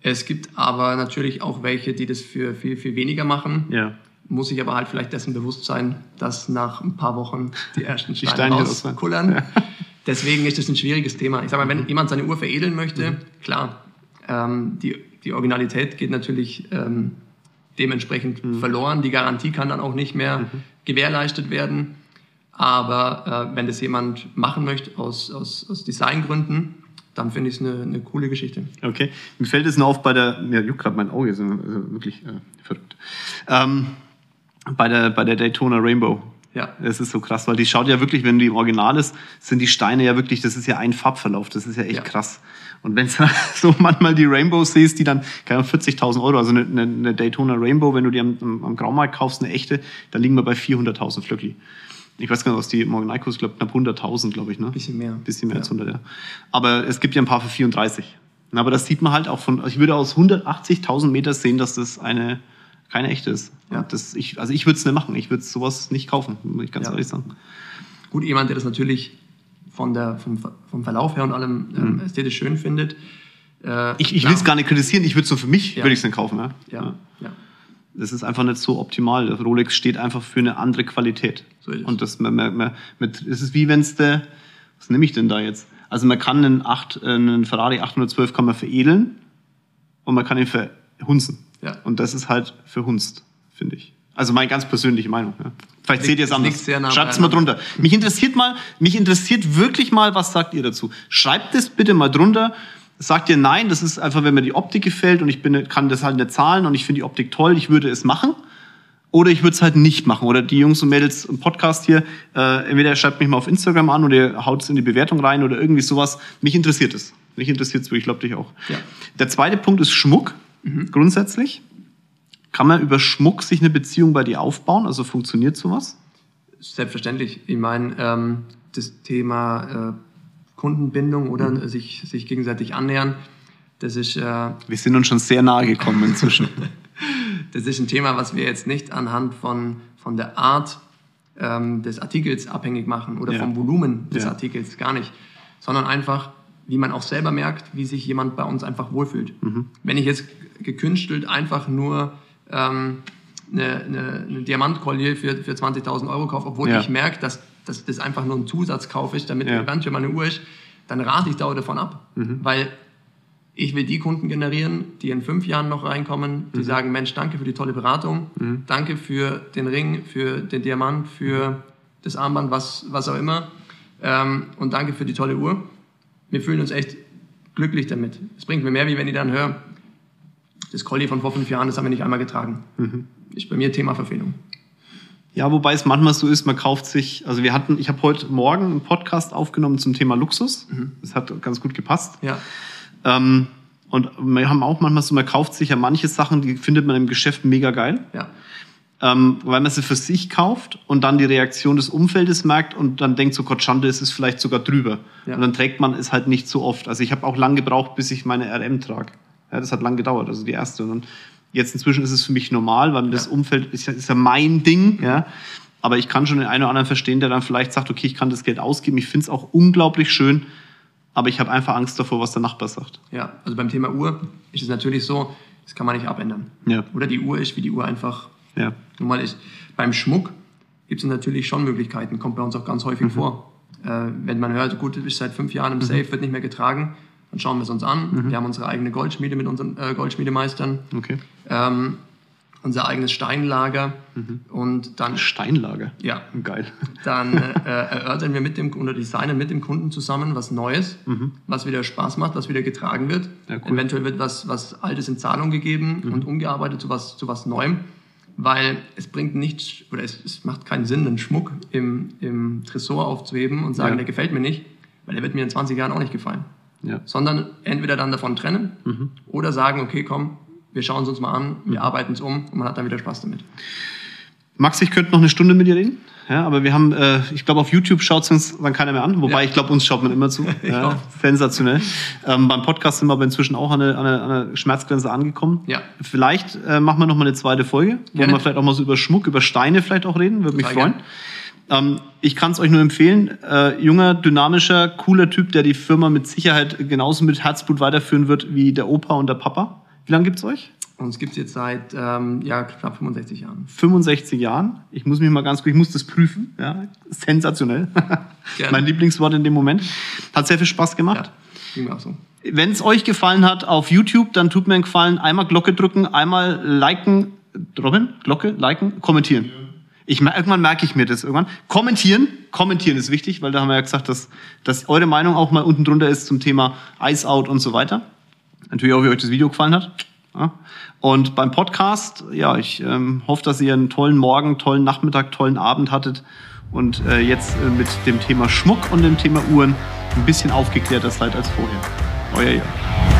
Es gibt aber natürlich auch welche, die das für viel, viel weniger machen Ja. muss ich aber halt vielleicht dessen bewusst sein, dass nach ein paar Wochen die ersten Steine, Steine raus sind. rauskullern. Deswegen ist das ein schwieriges Thema. Ich sage mal, wenn jemand seine Uhr veredeln möchte, klar, ähm, die, die Originalität geht natürlich ähm, dementsprechend verloren. Die Garantie kann dann auch nicht mehr gewährleistet werden. Aber äh, wenn das jemand machen möchte aus, aus, aus Designgründen, dann finde ich es eine, eine coole Geschichte. Okay. Mir fällt es nur auf bei der, mir juckt gerade mein Auge, ist also wirklich äh, verrückt. Ähm, bei der, bei der Daytona Rainbow. Ja. Das ist so krass, weil die schaut ja wirklich, wenn die im Original ist, sind die Steine ja wirklich, das ist ja ein Farbverlauf, das ist ja echt Ja. krass. Und wenn du so manchmal die Rainbows siehst, die dann, keine Ahnung, 40.000 Euro, also eine, eine, Daytona Rainbow, wenn du die am, am, am Graumarkt kaufst, eine echte, dann liegen wir bei 400.000 Flöckli. Ich weiß gar nicht, was die im Original kostet, ich glaube knapp 100.000, glaube ich, ne? Bisschen mehr. Bisschen mehr Ja. als 100, ja. Aber es gibt ja ein paar für 34. Na, Aber das sieht man halt auch von, ich würde aus 180.000 Meter sehen, dass das eine, keine echte ist. Ja. Das, ich, also ich würde es nicht machen. Ich würde sowas nicht kaufen, muss ich ganz Ja. ehrlich sagen. Gut, jemand, der das natürlich von der, vom, vom Verlauf her und allem ähm, ästhetisch schön findet. Äh, Mhm. Ich, ich will es gar nicht kritisieren, ich würde es so für mich, Ja. würde ich es nicht kaufen. Ja, ja. Das ist einfach nicht so optimal. Rolex steht einfach für eine andere Qualität. So ist. Und das, man, man, man, mit, es ist wie wenn es der, was nehme ich denn da jetzt? Also man kann einen, 8, äh, einen Ferrari 812 kann man veredeln und man kann ihn verhunzen. Ja. Und das ist halt verhunzt, finde ich. Also meine ganz persönliche Meinung. Ja. Vielleicht seht ihr es anders. Schreibt es mal drunter. Mich interessiert mal, mich interessiert wirklich mal, was sagt ihr dazu? Schreibt es bitte mal drunter. Sagt ihr nein, das ist einfach, wenn mir die Optik gefällt und ich bin, kann das halt nicht zahlen und ich finde die Optik toll, ich würde es machen. Oder ich würde es halt nicht machen. Oder die Jungs und Mädels im Podcast hier, äh, entweder ihr schreibt mich mal auf Instagram an oder ihr haut es in die Bewertung rein oder irgendwie sowas. Mich interessiert es. Mich interessiert es wirklich, ich glaube dich auch. Ja. Der zweite Punkt ist Schmuck, grundsätzlich. Kann man über Schmuck sich eine Beziehung bei dir aufbauen? Also funktioniert sowas? Selbstverständlich. Ich meine, ähm, das Thema äh, Kundenbindung oder Mhm. sich, sich gegenseitig annähern, das ist, äh, Wir sind uns schon sehr nahe gekommen inzwischen. das ist ein Thema, was wir jetzt nicht anhand von, von der Art ähm, des Artikels abhängig machen oder Ja. vom Volumen des Ja. Artikels, gar nicht. Sondern einfach, wie man auch selber merkt, wie sich jemand bei uns einfach wohlfühlt. Mhm. Wenn ich jetzt gekünstelt einfach nur ähm, eine, eine, eine Diamantkollier für, für 20.000 Euro kaufe, obwohl Ja. ich merke, dass, dass das einfach nur ein Zusatzkauf ist, damit Ja. eventuell meine Uhr ist, dann rate ich da auch davon ab. Mhm. Weil ich will die Kunden generieren, die in fünf Jahren noch reinkommen, die sagen, Mensch, danke für die tolle Beratung, danke für den Ring, für den Diamant, für das Armband, was, was auch immer ähm, und danke für die tolle Uhr. Wir fühlen uns echt glücklich damit. Es bringt mir mehr, wie wenn ich dann höre, das Collier von vor fünf Jahren, das haben wir nicht einmal getragen. Ist bei mir Thema Verfehlung. Ja, wobei es manchmal so ist, man kauft sich, also wir hatten, ich habe heute Morgen einen Podcast aufgenommen zum Thema Luxus. Das hat ganz gut gepasst. Ja, Ähm, und wir haben auch manchmal so, man kauft sich ja manche Sachen, die findet man im Geschäft mega geil, ja, ähm, weil man sie für sich kauft und dann die Reaktion des Umfeldes merkt und dann denkt so, Gott Schande, es ist vielleicht sogar drüber. Ja. Und dann trägt man es halt nicht so oft. Also ich habe auch lang gebraucht, bis ich meine RM trage. Ja, das hat lang gedauert, also die erste. Und dann, jetzt inzwischen ist es für mich normal, weil das Umfeld ist ja, ist ja mein Ding. Ja. Aber ich kann schon den einen oder anderen verstehen, der dann vielleicht sagt, okay, ich kann das Geld ausgeben. Ich finde es auch unglaublich schön, aber ich habe einfach Angst davor, was der Nachbar sagt. ja. Also beim Thema Uhr ist es natürlich so, das kann man nicht abändern. Ja. Oder die Uhr ist, wie die Uhr einfach Ja. nun mal ist. Beim Schmuck gibt es natürlich schon Möglichkeiten, kommt bei uns auch ganz häufig vor. Äh, wenn man hört, gut, du bist seit fünf Jahren im Safe, wird nicht mehr getragen, dann schauen wir es uns an. Wir haben unsere eigene Goldschmiede mit unseren äh, Goldschmiedemeistern, Okay. ähm, unser eigenes Steinlager und dann, Steinlager. ja, Geil. dann äh, erörtern wir mit dem oder designen mit dem Kunden zusammen was Neues, was wieder Spaß macht, was wieder getragen wird. Ja, cool. Eventuell wird was, was Altes in Zahlung gegeben und umgearbeitet zu was, zu was Neuem, weil es bringt nichts oder es, es macht keinen Sinn, einen Schmuck im, im Tresor aufzuheben und sagen, Ja. der gefällt mir nicht, weil der wird mir in 20 Jahren auch nicht gefallen. Ja. Sondern entweder dann davon trennen Mhm. oder sagen, okay, komm, wir schauen es uns mal an, wir arbeiten es um und man hat dann wieder Spaß damit. Max, ich könnte noch eine Stunde mit dir reden. Ja, aber wir haben, äh, ich glaube, auf YouTube schaut uns dann keiner mehr an. Wobei, Ja. ich glaube, uns schaut man immer zu. Ja, sensationell. Ähm, beim Podcast sind wir aber inzwischen auch an eine, an eine, an eine Schmerzgrenze angekommen. Ja. Vielleicht äh, machen wir noch mal eine zweite Folge, wo wir vielleicht auch mal so über Schmuck, über Steine vielleicht auch reden. Würde mich freuen. Ähm, ich kann es euch nur empfehlen. Äh, junger, dynamischer, cooler Typ, der die Firma mit Sicherheit genauso mit Herzblut weiterführen wird wie der Opa und der Papa. Wie lange gibt's euch? Uns gibt es jetzt seit ähm, ja, knapp 65 Jahren. 65 Jahren. Ich muss mich mal ganz kurz, ich muss das prüfen. Ja, sensationell. Mein Lieblingswort in dem Moment. Hat sehr viel Spaß gemacht. Ja, ging mir auch so. Wenn es euch gefallen hat auf YouTube, dann tut mir einen Gefallen, einmal Glocke drücken, einmal liken, Robin, Glocke, liken, kommentieren. Ich, irgendwann merke ich mir das irgendwann. Kommentieren, kommentieren ist wichtig, weil da haben wir ja gesagt, dass, dass eure Meinung auch mal unten drunter ist zum Thema Ice Out und so weiter. Natürlich auch, wie euch das Video gefallen hat. Ja. Und beim Podcast, ja, ich ähm, hoffe, dass ihr einen tollen Morgen, tollen Nachmittag, tollen Abend hattet und äh, jetzt äh, mit dem Thema Schmuck und dem Thema Uhren ein bisschen aufgeklärter seid als vorher. Euer Jörg.